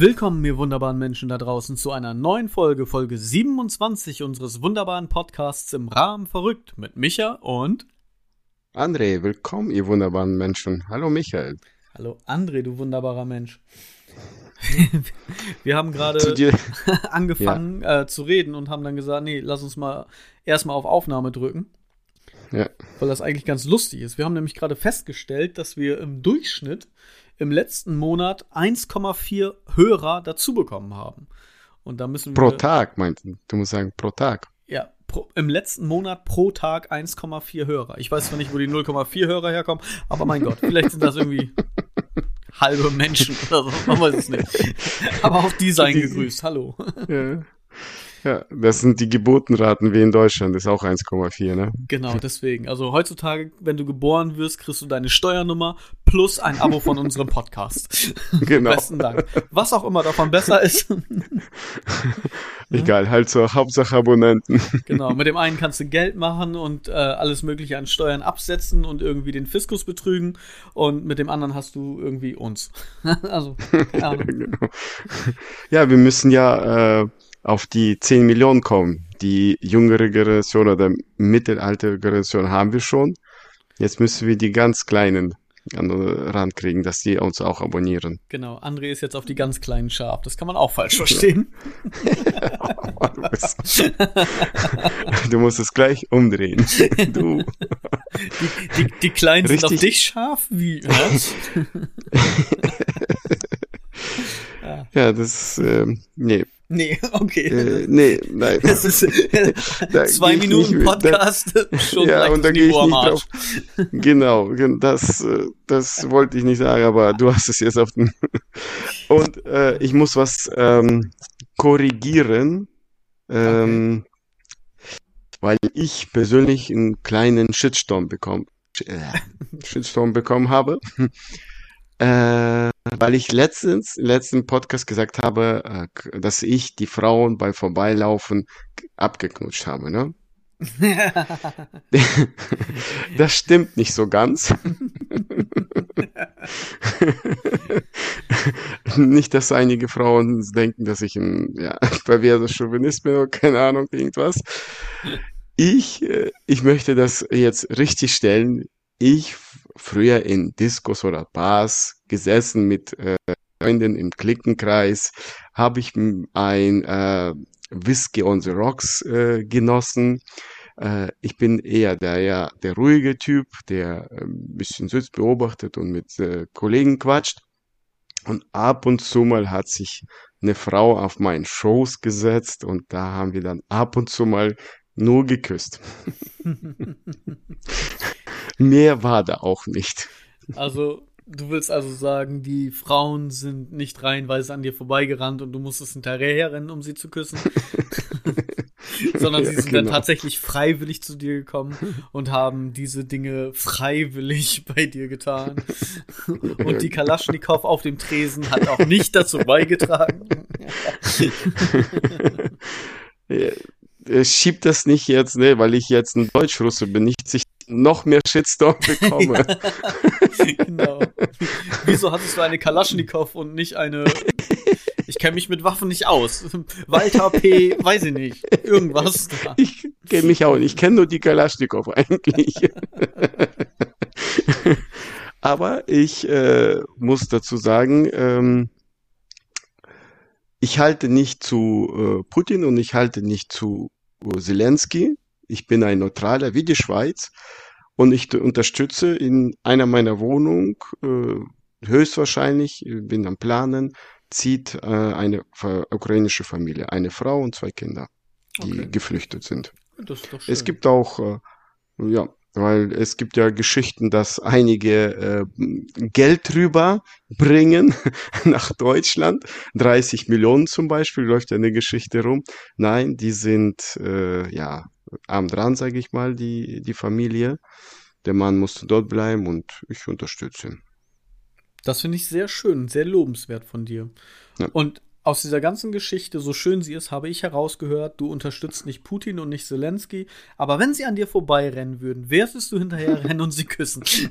Willkommen, ihr wunderbaren Menschen da draußen, zu einer neuen Folge, Folge 27 unseres wunderbaren Podcasts im Rahmen verrückt mit Micha und André. Willkommen, ihr wunderbaren Menschen. Hallo Michael. Hallo André, du wunderbarer Mensch. Wir haben gerade angefangen äh, zu reden und haben dann gesagt, nee, lass uns mal erstmal auf Aufnahme drücken, Ja, weil das eigentlich ganz lustig ist. Wir haben nämlich gerade festgestellt, dass wir im Durchschnitt im letzten Monat 1,4 Hörer dazu bekommen haben. Und da müssen wir pro Tag, meint du musst sagen pro Tag. Ja, pro, im letzten Monat pro Tag 1,4 Hörer. Ich weiß zwar nicht, wo die 0,4 Hörer herkommen, aber mein Gott, vielleicht sind das irgendwie halbe Menschen oder so, man weiß es nicht. Aber auch die seien Die- gegrüßt. Hallo. Ja. Ja, das sind die Geburtenraten wie in Deutschland, ist auch 1,4, ne? Genau, deswegen. Also heutzutage, wenn du geboren wirst, kriegst du deine Steuernummer plus ein Abo von unserem Podcast. Genau. Besten Dank. Was auch immer davon besser ist. Egal, halt so Hauptsache Abonnenten. Genau, mit dem einen kannst du Geld machen und äh, alles Mögliche an Steuern absetzen und irgendwie den Fiskus betrügen und mit dem anderen hast du irgendwie uns. also, keine Ahnung. Genau. Ja, wir müssen ja äh, auf die 10 Millionen kommen. Die jüngere Generation oder mittelalter Generation haben wir schon. Jetzt müssen wir die ganz Kleinen an, rankriegen, dass die uns auch abonnieren. Genau, André ist jetzt auf die ganz kleinen Schaf. Das kann man auch falsch verstehen. Du musst- es gleich umdrehen. Du. Die, die, die Kleinen sind auf Richtig. dich scharf? Wie? Was? Ja, das, ähm, nee, Nee, okay. äh, nee, nein. Das ist zwei Minuten nicht- da- Podcast, schon ja, und da gehe ich nicht drauf. Genau, gen- das, äh, das wollte ich nicht sagen, aber du hast es jetzt auf den. Und äh, ich muss was ähm, korrigieren, ähm, weil ich persönlich einen kleinen Shitstorm bekommen, äh, Shitstorm bekommen habe. Äh, weil ich letztens, im letzten Podcast gesagt habe, äh, dass ich die Frauen beim Vorbeilaufen abgeknutscht habe, ne? Das stimmt nicht so ganz. Nicht, dass einige Frauen denken, dass ich ein ja, perverser Chauvinist bin oder keine Ahnung, irgendwas. Ich, äh, ich möchte das jetzt richtig stellen. Ich früher in Diskos oder Bars gesessen mit äh, Freunden im Klickenkreis, habe ich ein äh, Whisky on the Rocks äh, genossen. Äh, ich bin eher der, ja, der ruhige Typ, der äh, ein bisschen sitzt, beobachtet und mit äh, Kollegen quatscht. Und ab und zu mal hat sich eine Frau auf meinen Schoß gesetzt und da haben wir dann ab und zu mal nur geküsst. Mehr war da auch nicht. Also, du willst also sagen, die Frauen sind nicht reihenweise an dir vorbeigerannt und du musstest hinterherrennen, um sie zu küssen. Sondern sie Ja, sind dann genau. tatsächlich freiwillig zu dir gekommen und haben diese Dinge freiwillig bei dir getan. Und die Kalaschnikow auf dem Tresen hat auch nicht dazu beigetragen. Äh, äh, Schieb das nicht jetzt, ne, weil ich jetzt ein Deutschrusse bin, nicht sich noch mehr Shitstorm bekomme. genau. Wieso hattest du eine Kalaschnikow und nicht eine. Ich kenne mich mit Waffen nicht aus. Walter P., weiß ich nicht. Irgendwas da. Ich kenne mich auch nicht. Ich kenne nur die Kalaschnikow eigentlich. Aber ich äh, muss dazu sagen, ähm, ich halte nicht zu äh, Putin und ich halte nicht zu Zelensky. Ich bin ein Neutraler wie die Schweiz und ich unterstütze in einer meiner Wohnungen äh, höchstwahrscheinlich, ich bin am Planen, zieht äh, eine ukrainische Familie, eine Frau und zwei Kinder, die Okay. geflüchtet sind. Das ist doch schön. Es gibt auch, äh, ja, weil es gibt ja Geschichten, dass einige äh, Geld rüber bringen nach Deutschland. 30 Millionen zum Beispiel läuft ja eine Geschichte rum. Nein, die sind äh, ja arm dran, sage ich mal, die die Familie. Der Mann musste dort bleiben und ich unterstütze ihn. Das finde ich sehr schön, sehr lobenswert von dir. Ja. Und aus dieser ganzen Geschichte, so schön sie ist, habe ich herausgehört, du unterstützt nicht Putin und nicht Zelensky, aber wenn sie an dir vorbeirennen würden, werdest du hinterher rennen und sie küssen.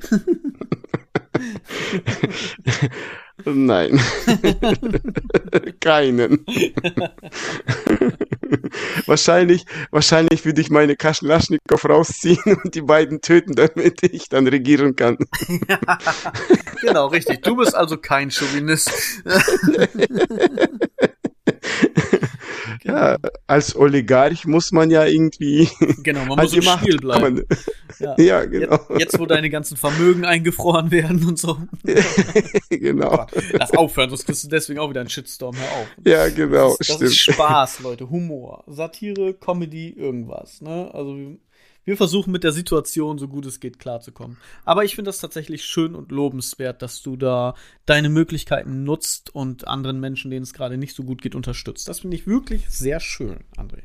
Nein. Keinen. wahrscheinlich, wahrscheinlich würde ich meine Kaschlaschnikow rausziehen und die beiden töten, damit ich dann regieren kann. genau, richtig. Du bist also kein Chauvinist. Ja, als Oligarch muss man ja irgendwie. Genau, man muss im Spiel bleiben. Ja. ja, genau. Jetzt, jetzt, wo deine ganzen Vermögen eingefroren werden und so. genau. Lass aufhören, sonst kriegst du deswegen auch wieder einen Shitstorm. Hör auf. Ja, genau. Das, ist, das ist Spaß, Leute. Humor. Satire, Comedy, irgendwas. Ne? Also wir versuchen mit der Situation so gut es geht klarzukommen. Aber ich finde das tatsächlich schön und lobenswert, dass du da deine Möglichkeiten nutzt und anderen Menschen, denen es gerade nicht so gut geht, unterstützt. Das finde ich wirklich sehr schön, André.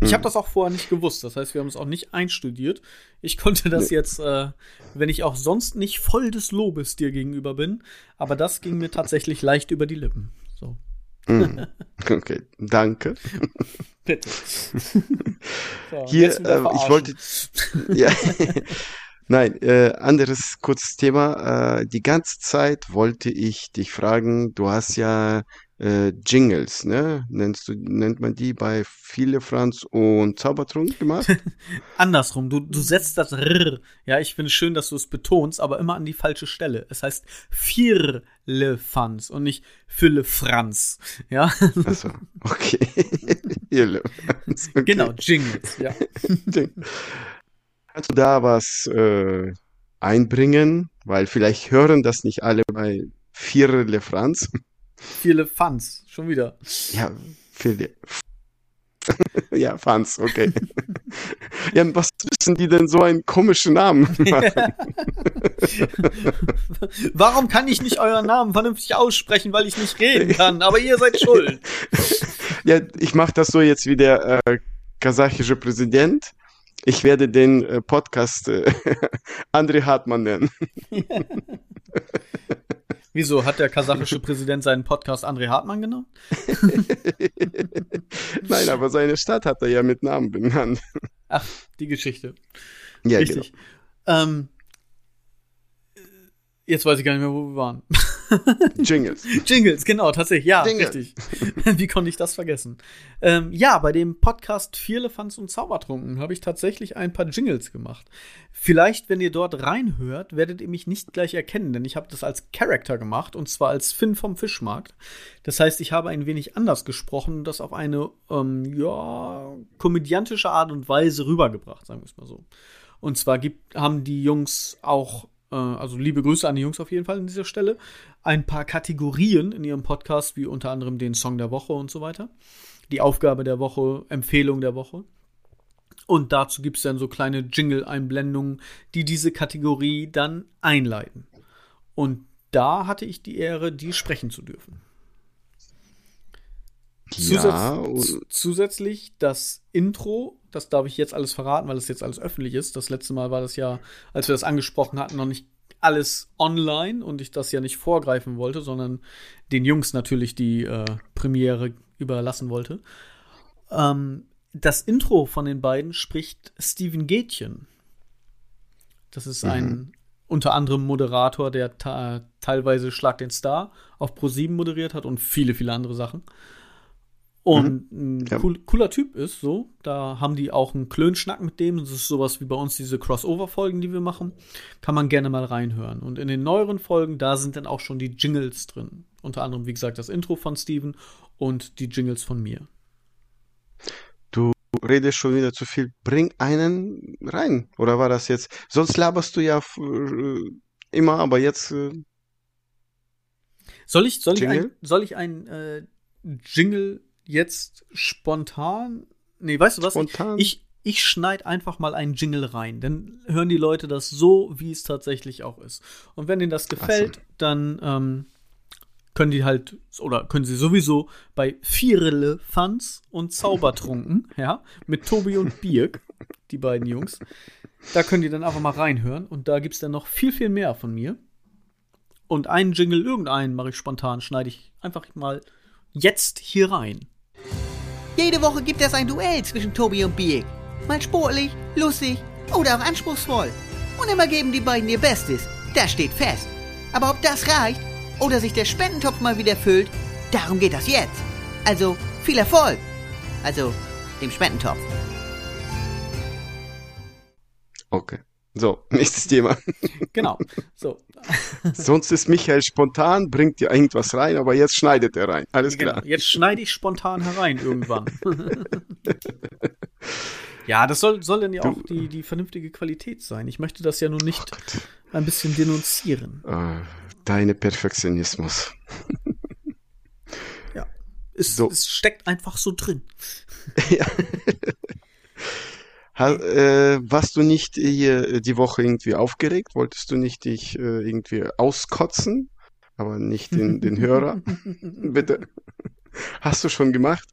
Ich habe hm. das auch vorher nicht gewusst. Das heißt, wir haben es auch nicht einstudiert. Ich konnte das jetzt, äh, wenn ich auch sonst nicht voll des Lobes dir gegenüber bin, aber das ging mir tatsächlich leicht über die Lippen. So. Hm. Okay, danke. Bitte. So, Hier, äh, ich wollte. ja. Nein, äh, anderes kurzes Thema. Äh, die ganze Zeit wollte ich dich fragen, du hast ja äh, Jingles, ne? Nennst du, nennt man die bei viele Franz und Zaubertrunk gemacht? Andersrum, du, du setzt das R. Ja, ich finde es schön, dass du es betonst, aber immer an die falsche Stelle. Es heißt Vierle Franz und nicht Fülle Franz. Ja. Achso, okay. Vierle Franz. Okay. Genau, Jingles, ja. Kannst du da was äh, einbringen? Weil vielleicht hören das nicht alle bei Vierle Franz. Viele Fans, schon wieder. Ja, viele. ja, Fans, okay. ja, was wissen die denn so einen komischen Namen machen? Warum kann ich nicht euren Namen vernünftig aussprechen, weil ich nicht reden kann? Aber ihr seid schuld. ja, ich mache das so jetzt wie der äh, kasachische Präsident. Ich werde den äh, Podcast äh, André Hartmann nennen. Wieso hat der kasachische Präsident seinen Podcast André Hartmann genommen? Nein, aber seine Stadt hat er ja mit Namen benannt. Ach, die Geschichte. Ja, Richtig. Genau. Ähm, jetzt weiß ich gar nicht mehr, wo wir waren. Jingles. Jingles, genau, tatsächlich, ja, Jingle. richtig. Wie konnte ich das vergessen? Ähm, ja, bei dem Podcast Vierlefanz und Zaubertrunken habe ich tatsächlich ein paar Jingles gemacht. Vielleicht, wenn ihr dort reinhört, werdet ihr mich nicht gleich erkennen, denn ich habe das als Character gemacht und zwar als Finn vom Fischmarkt. Das heißt, ich habe ein wenig anders gesprochen und das auf eine, ähm, ja, komödiantische Art und Weise rübergebracht, sagen wir es mal so. Und zwar gibt, haben die Jungs auch also liebe Grüße an die Jungs auf jeden Fall an dieser Stelle, ein paar Kategorien in ihrem Podcast, wie unter anderem den Song der Woche und so weiter. Die Aufgabe der Woche, Empfehlung der Woche. Und dazu gibt es dann so kleine Jingle-Einblendungen, die diese Kategorie dann einleiten. Und da hatte ich die Ehre, die sprechen zu dürfen. Ja, Zusatz, zusätzlich das Intro, das darf ich jetzt alles verraten, weil es jetzt alles öffentlich ist. Das letzte Mal war das ja, als wir das angesprochen hatten, noch nicht alles online und ich das ja nicht vorgreifen wollte, sondern den Jungs natürlich die äh, Premiere überlassen wollte. Ähm, das Intro von den beiden spricht Steven Gätchen. Das ist mhm. ein unter anderem Moderator, der teilweise Schlag den Star auf Pro7 moderiert hat und viele, viele andere Sachen. Und mhm. ein ja. cool, cooler Typ ist, so. Da haben die auch einen Klönschnack mit dem. Das ist sowas wie bei uns diese Crossover-Folgen, die wir machen. Kann man gerne mal reinhören. Und in den neueren Folgen, da sind dann auch schon die Jingles drin. Unter anderem, wie gesagt, das Intro von Steven und die Jingles von mir. Du redest schon wieder zu viel. Bring einen rein. Oder war das jetzt? Sonst laberst du ja äh, immer, aber jetzt. Äh soll ich, soll ich ein, soll ich ein äh, Jingle jetzt spontan. Nee, weißt du was? Spontan. Ich, ich schneide einfach mal einen Jingle rein. Dann hören die Leute das so, wie es tatsächlich auch ist. Und wenn ihnen das gefällt, so. dann ähm, können die halt, oder können sie sowieso bei Vierele Fans und Zaubertrunken, ja, mit Tobi und Birk, die beiden Jungs, da können die dann einfach mal reinhören. Und da gibt es dann noch viel, viel mehr von mir. Und einen Jingle, irgendeinen mache ich spontan, schneide ich einfach mal jetzt hier rein. Jede Woche gibt es ein Duell zwischen Tobi und Biek. Mal sportlich, lustig oder auch anspruchsvoll. Und immer geben die beiden ihr Bestes. Das steht fest. Aber ob das reicht? oder sich der Spendentopf mal wieder füllt, darum geht das jetzt. Also viel Erfolg. Also dem Spendentopf. Okay. So, nächstes Thema. Genau. So. Sonst ist Michael spontan, bringt dir irgendwas rein, aber jetzt schneidet er rein. Alles Genau. klar. Jetzt schneide ich spontan herein irgendwann. ja, das soll, soll dann ja Du- auch die, die vernünftige Qualität sein. Ich möchte das ja nun nicht ein bisschen denunzieren. Äh, deine Perfektionismus. Ja. Es, So. es steckt einfach so drin. Ha, äh, warst du nicht hier die Woche irgendwie aufgeregt? Wolltest du nicht dich äh, irgendwie auskotzen? Aber nicht den, den Hörer? Bitte. Hast du schon gemacht?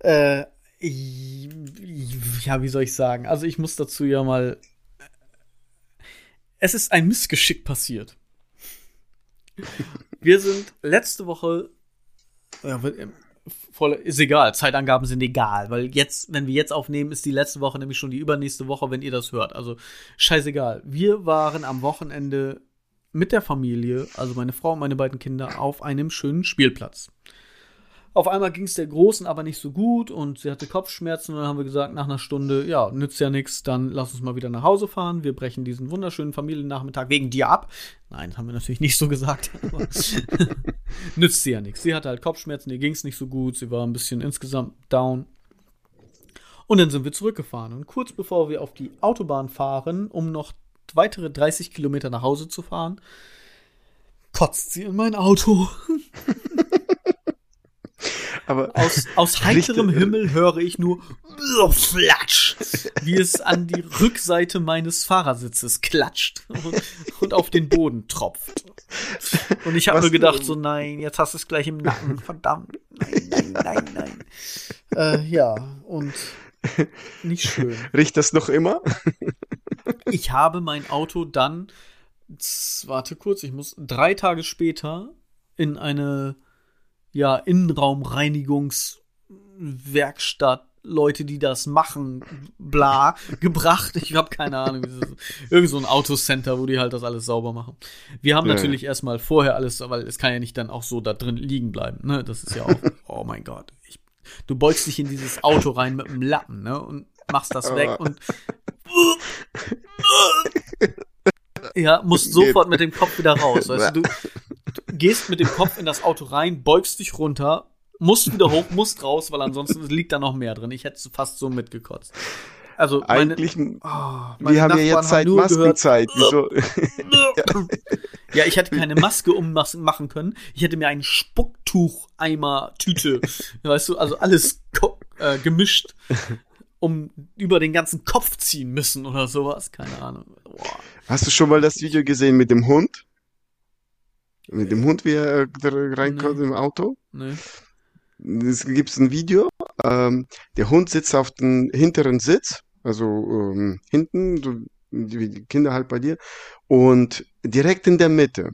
Äh, ja, wie soll ich sagen? Also ich muss dazu ja mal. Es ist ein Missgeschick passiert. Wir sind letzte Woche. Ja, voll, ist egal, Zeitangaben sind egal, weil jetzt, wenn wir jetzt aufnehmen, ist die letzte Woche nämlich schon die übernächste Woche, wenn ihr das hört. Also scheißegal. Wir waren am Wochenende mit der Familie, also meine Frau und meine beiden Kinder, auf einem schönen Spielplatz. Auf einmal ging es der Großen aber nicht so gut und sie hatte Kopfschmerzen und dann haben wir gesagt, nach einer Stunde, ja, nützt ja nichts, dann lass uns mal wieder nach Hause fahren. Wir brechen diesen wunderschönen Familiennachmittag wegen dir ab. Nein, haben wir natürlich nicht so gesagt. nützt sie ja nichts. Sie hatte halt Kopfschmerzen, ihr ging es nicht so gut, sie war ein bisschen insgesamt down. Und dann sind wir zurückgefahren. Und kurz bevor wir auf die Autobahn fahren, um noch weitere 30 Kilometer nach Hause zu fahren, kotzt sie in mein Auto. Aber Aus, aus heiterem. Himmel höre ich nur Flatsch, wie es an die Rückseite meines Fahrersitzes klatscht und, und auf den Boden tropft. Und ich habe nur gedacht, so nein, jetzt hast du es gleich im Nacken, verdammt, nein, nein, nein, nein. Äh, ja, und nicht schön. riecht das noch immer? Ich habe mein Auto dann, warte kurz, ich muss drei Tage später in eine ja, Innenraumreinigungswerkstatt, Leute, die das machen, bla, gebracht. Ich habe keine Ahnung. Irgend so ein Autocenter, wo die halt das alles sauber machen. Wir haben Ja, natürlich erstmal vorher alles, weil es kann ja nicht dann auch so da drin liegen bleiben. Ne? Das ist ja auch, oh mein Gott. Ich, du beugst dich in dieses Auto rein mit einem Lappen ne? und machst das weg und ja, musst sofort mit dem Kopf wieder raus. Weißt du, du gehst mit dem Kopf in das Auto rein, beugst dich runter, musst wieder hoch, musst raus, weil ansonsten liegt da noch mehr drin. Ich hätte fast so mitgekotzt. Also meine, Eigentlich, oh, wir meine haben ja Nachbarn jetzt seit nur gehört, Maskenzeit. Wieso? ja, ich hätte keine Maske ummachen können. Ich hätte mir einen Spucktuch-Eimer, Tüte, weißt du, also alles äh, gemischt, um über den ganzen Kopf ziehen müssen oder sowas. Keine Ahnung. Boah. Hast du schon mal das Video gesehen mit dem Hund? Mit dem Hund, wie er äh, reinkommt Nee. im Auto? Ne? Es gibt ein Video. Ähm, der Hund sitzt auf dem hinteren Sitz, also ähm, hinten, so, die die Kinder halt bei dir, und direkt in der Mitte.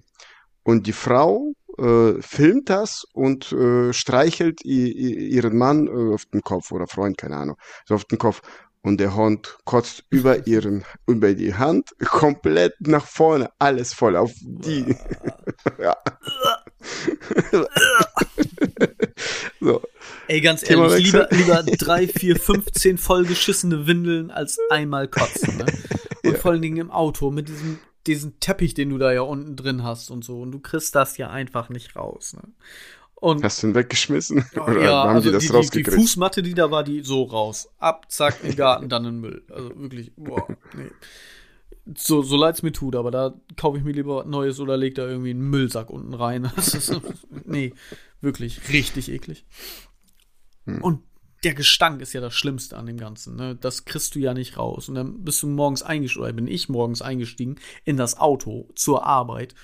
Und die Frau äh, filmt das und äh, streichelt ihren Mann äh, auf den Kopf oder Freund, keine Ahnung, so auf den Kopf. Und der Hund kotzt über ihren, über die Hand komplett nach vorne, alles voll auf die. Ja. so. Ey, ganz Thema ehrlich, lieber, lieber drei, vier, 15 vollgeschissene Windeln als einmal kotzen. Ne? Und Ja. vor allen Dingen im Auto mit diesem diesen Teppich, den du da ja unten drin hast und so. Und du kriegst das ja einfach nicht raus. Ne? Und Hast du ihn weggeschmissen? Ja, Oder ja, haben also die das die, die, die rausgekriegt? Fußmatte, die da war, die so raus. Ab, zack, in den Garten, dann in den Müll. Also wirklich, boah, nee. So, so leid's mir tut, aber da kaufe ich mir lieber was Neues oder leg da irgendwie einen Müllsack unten rein. Das ist, nee, wirklich richtig eklig. Hm. Und der Gestank ist ja das Schlimmste an dem Ganzen. Ne? Das kriegst du ja nicht raus. Und dann bist du morgens eingestiegen, oder bin ich morgens eingestiegen in das Auto zur Arbeit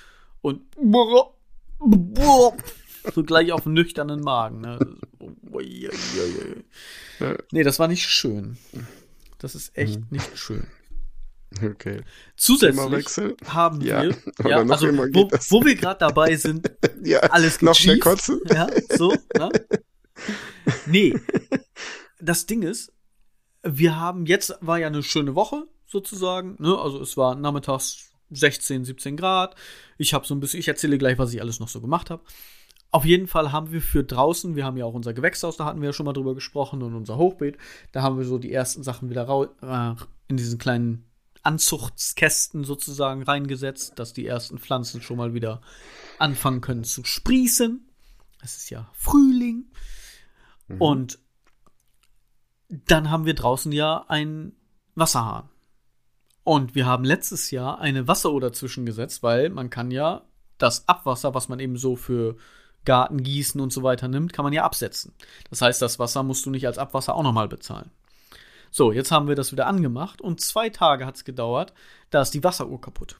und so gleich auf nüchternen Magen. Ne? Nee, das war nicht schön. Das ist echt Mhm. nicht schön. Okay. Zusätzlich haben Ja, wir, ja, also wo, wo wir gerade dabei sind, Ja, alles geht noch schnell kotzen. Ja, so, ne? Nee. Das Ding ist, wir haben jetzt war ja eine schöne Woche sozusagen, ne? Also es war nachmittags 16, 17 Grad. Ich habe so ein bisschen, ich erzähle gleich, was ich alles noch so gemacht habe. Auf jeden Fall haben wir für draußen, wir haben ja auch unser Gewächshaus, da hatten wir ja schon mal drüber gesprochen und unser Hochbeet, da haben wir so die ersten Sachen wieder rau äh, in diesen kleinen Anzuchtskästen sozusagen reingesetzt, dass die ersten Pflanzen schon mal wieder anfangen können zu sprießen. Es ist ja Frühling. Mhm. Und dann haben wir draußen ja einen Wasserhahn. Und wir haben letztes Jahr eine Wasseruhr dazwischen gesetzt, weil man kann ja das Abwasser, was man eben so für Garten gießen und so weiter nimmt, kann man ja absetzen. Das heißt, das Wasser musst du nicht als Abwasser auch nochmal bezahlen. So, jetzt haben wir das wieder angemacht und zwei Tage hat es gedauert, da ist die Wasseruhr kaputt.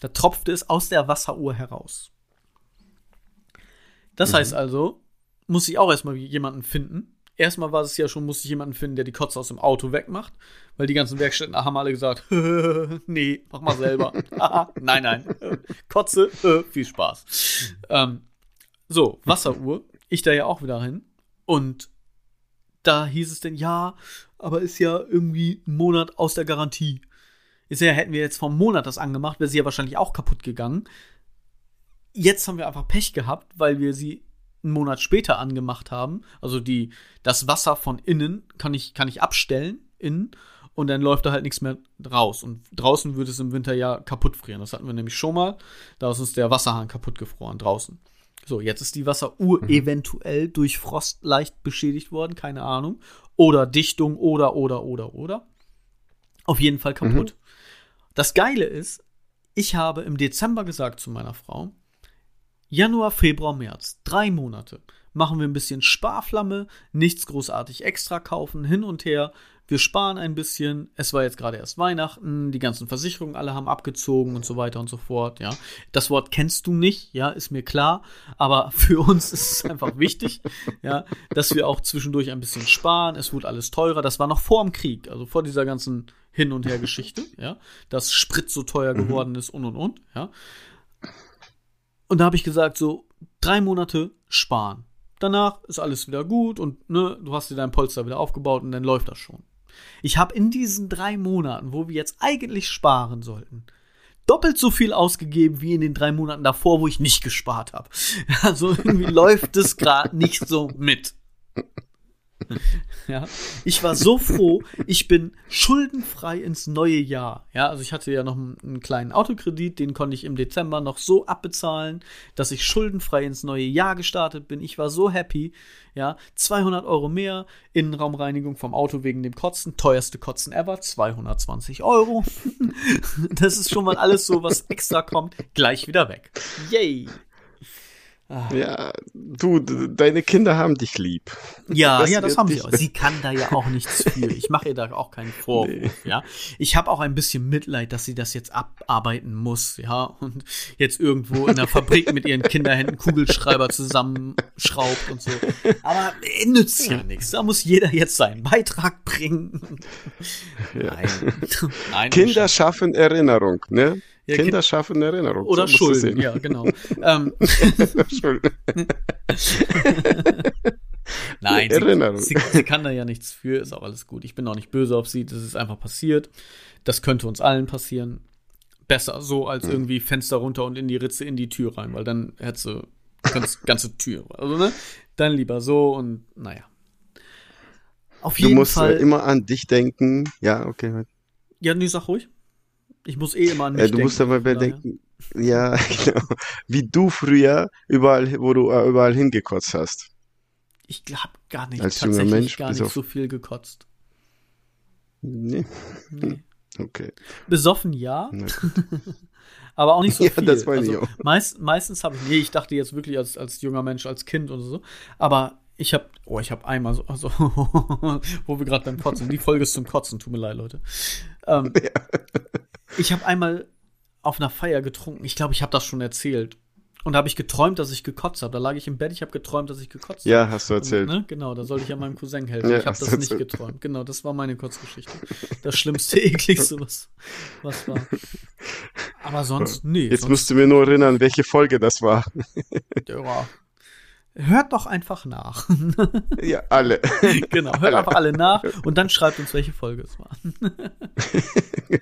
Da tropfte es aus der Wasseruhr heraus. Das mhm. heißt also, muss ich auch erstmal jemanden finden. Erstmal war es ja schon, muss ich jemanden finden, der die Kotze aus dem Auto wegmacht, weil die ganzen Werkstätten haben alle gesagt, nee, mach mal selber. nein, nein, Kotze, viel Spaß. Ähm, so, Wasseruhr, ich da ja auch wieder hin und da hieß es denn, ja, aber ist ja irgendwie ein Monat aus der Garantie. Ist ja, hätten wir jetzt vom Monat das angemacht, wäre sie ja wahrscheinlich auch kaputt gegangen. Jetzt haben wir einfach Pech gehabt, weil wir sie einen Monat später angemacht haben. Also die, das Wasser von innen kann ich, kann ich abstellen, innen, und dann läuft da halt nichts mehr raus. Und draußen würde es im Winter ja kaputt frieren. Das hatten wir nämlich schon mal. Da ist uns der Wasserhahn kaputt gefroren draußen. So, jetzt ist die Wasseruhr mhm. eventuell durch Frost leicht beschädigt worden, keine Ahnung. Oder Dichtung oder, oder, oder, oder. Auf jeden Fall kaputt. Mhm. Das Geile ist, ich habe im Dezember gesagt zu meiner Frau, Januar, Februar, März, drei Monate. Machen wir ein bisschen Sparflamme, nichts großartig extra kaufen, hin und her. Wir sparen ein bisschen. Es war jetzt gerade erst Weihnachten, die ganzen Versicherungen alle haben abgezogen und so weiter und so fort, ja. Das Wort kennst du nicht, ja, ist mir klar, aber für uns ist es einfach wichtig, ja, dass wir auch zwischendurch ein bisschen sparen. Es wurde alles teurer. Das war noch vor dem Krieg, also vor dieser ganzen Hin- und Her-Geschichte, ja, dass Sprit so teuer mhm. geworden ist und und und, ja. Und da habe ich gesagt, so drei Monate sparen. Danach ist alles wieder gut und ne, du hast dir dein Polster wieder aufgebaut und dann läuft das schon. Ich habe in diesen drei Monaten, wo wir jetzt eigentlich sparen sollten, doppelt so viel ausgegeben wie in den drei Monaten davor, wo ich nicht gespart habe. Also irgendwie läuft es gerade nicht so mit. ja, ich war so froh, ich bin schuldenfrei ins neue Jahr. Ja, also ich hatte ja noch einen, kleinen Autokredit, den konnte ich im Dezember noch so abbezahlen, dass ich schuldenfrei ins neue Jahr gestartet bin. Ich war so happy. Ja, 200 Euro mehr, Innenraumreinigung vom Auto wegen dem Kotzen, teuerste Kotzen ever, 220 Euro. das ist schon mal alles so, was extra kommt, gleich wieder weg. Yay! Ah. Ja, du, deine Kinder haben dich lieb. Ja, das ja, das haben sie auch. Sie kann da ja auch nichts für. Ich mache ihr da auch keinen Vorwurf, nee. ja. Ich habe auch ein bisschen Mitleid, dass sie das jetzt abarbeiten muss, ja, und jetzt irgendwo in der Fabrik mit ihren Kinderhänden Kugelschreiber zusammenschraubt und so. Aber äh, nützt ja nichts. Da muss jeder jetzt seinen Beitrag bringen. Ja. Nein. Nein. Kinder schaffen Erinnerung, ne? Ja, Kinder schaffen Erinnerung. Oder so Schulden, ja, genau. ähm. Nein, Erinnerung. Sie, sie, sie, kann da ja nichts für, ist auch alles gut. Ich bin auch nicht böse auf sie, das ist einfach passiert. Das könnte uns allen passieren. Besser so, als hm. irgendwie Fenster runter und in die Ritze in die Tür rein, weil dann hättest du ganz, ganze Tür. Also, ne? Dann lieber so und naja. Auf jeden du musst Fall. immer an dich denken. Ja, okay. Ja, nee, sag ruhig. Ich muss eh immer an mich ja, du denken. musst aber bedenken, ja, genau. Wie du früher überall, wo du äh, überall hingekotzt hast. Ich glaube gar nicht, Als tatsächlich junger Mensch, gar nicht so viel gekotzt. Nee. nee. Okay. Besoffen ja. aber auch nicht so ja, viel. Das meine also, ich auch. Meist, meistens habe ich, nee, ich dachte jetzt wirklich als, als junger Mensch, als Kind oder so. Aber ich habe, oh, ich habe einmal so, also, wo wir gerade beim Kotzen, die Folge ist zum Kotzen, tut mir leid, Leute. Ähm, ja. Ich habe einmal auf einer Feier getrunken. Ich glaube, ich habe das schon erzählt. Und da habe ich geträumt, dass ich gekotzt habe. Da lag ich im Bett, ich habe geträumt, dass ich gekotzt habe. Ja, hast du erzählt. Und, ne? Genau, da sollte ich ja meinem Cousin helfen. Ja, ich habe das nicht geträumt. Genau, das war meine Kurzgeschichte. Das schlimmste, ekligste, was, was war. Aber sonst, nee. Jetzt sonst, musst du mir nur erinnern, welche Folge das war. Ja, Hört doch einfach nach. ja, alle. genau, hört alle. einfach alle nach und dann schreibt uns, welche Folge es war.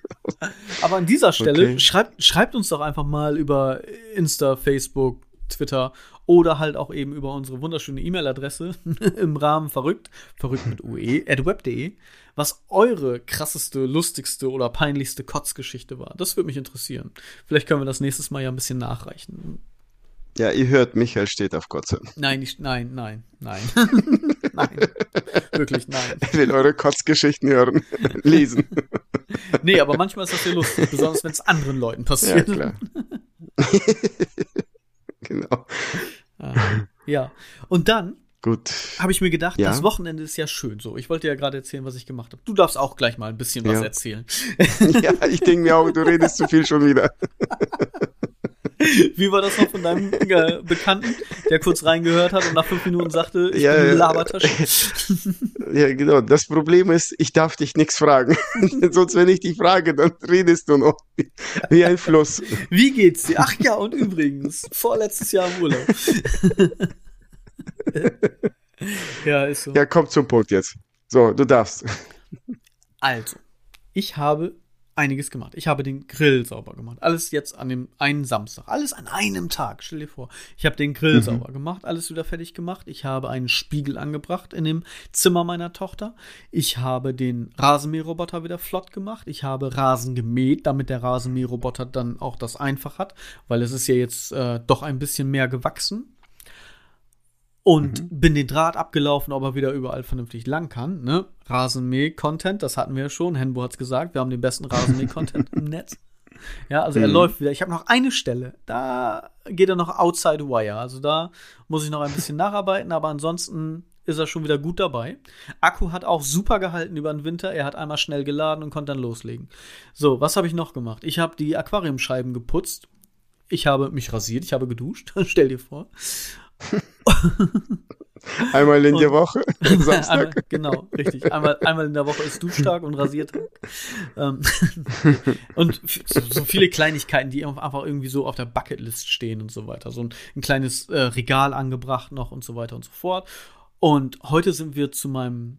Aber an dieser Stelle Okay. schreibt, schreibt uns doch einfach mal über Insta, Facebook, Twitter oder halt auch eben über unsere wunderschöne E-Mail-Adresse im Rahmen verrückt, verrückt mit ue, at web.de, was eure krasseste, lustigste oder peinlichste Kotzgeschichte war. Das würde mich interessieren. Vielleicht können wir das nächstes Mal ja ein bisschen nachreichen. Ja, ihr hört, Michael steht auf Kotze. Nein, nicht, nein, nein, nein. nein. Wirklich, nein. Ich will eure Kotzgeschichten hören, lesen. Nee, aber manchmal ist das ja lustig, besonders wenn es anderen Leuten Ja, passiert. klar. genau. Ah, ja. Und dann Gut. habe ich mir gedacht, Ja. das Wochenende ist ja schön so. Ich wollte ja gerade erzählen, was ich gemacht habe. Du darfst auch gleich mal ein bisschen was Ja. erzählen. Ja, ich denke mir auch, du redest zu viel schon wieder. Wie war das noch von deinem äh, Bekannten, der kurz reingehört hat und nach fünf Minuten sagte, ich Ja, bin eine. Labertasche? Ja, genau. Das Problem ist, ich darf dich nichts fragen. Sonst, wenn ich dich frage, dann redest du noch wie- wie ein Fluss. Wie geht's dir? Ach ja, und übrigens, vorletztes Jahr im Urlaub. ja, ist so. Ja, komm zum Punkt jetzt. So, du darfst. Also, ich habe einiges gemacht. Ich habe den Grill sauber gemacht. Alles jetzt an dem einen Samstag. Alles an einem Tag. Stell dir vor. Ich habe den Grill sauber gemacht, alles wieder fertig gemacht. Ich habe einen Spiegel angebracht in dem Zimmer meiner Tochter. Ich habe den Rasenmäherroboter wieder flott gemacht. Ich habe Rasen gemäht, damit der Rasenmäherroboter dann auch das einfach hat, weil es ist ja jetzt äh, doch ein bisschen mehr gewachsen und bin den Draht abgelaufen, ob er wieder überall vernünftig lang kann. Ne? Rasenmäh-Content, das hatten wir ja schon. Henbo hat's gesagt, wir haben den besten Rasenmäh-Content im Netz. Ja, also er Mhm. läuft wieder. Ich habe noch eine Stelle, da geht er noch outside wire. Also da muss ich noch ein bisschen nacharbeiten, aber ansonsten ist er schon wieder gut dabei. Akku hat auch super gehalten über den Winter. Er hat einmal schnell geladen und konnte dann loslegen. So, was habe ich noch gemacht? Ich habe die Aquariumscheiben geputzt. Ich habe mich rasiert, ich habe geduscht. Stell dir vor. Einmal in der Und- Woche, Einmal, Samstag. genau, richtig. Einmal, einmal in der Woche ist Duschtag und Rasiertag. Ähm, und so viele Kleinigkeiten, die einfach irgendwie so auf der Bucketlist stehen und so weiter. So ein, ein kleines äh, Regal angebracht noch und so weiter und so fort. Und heute sind wir zu meinem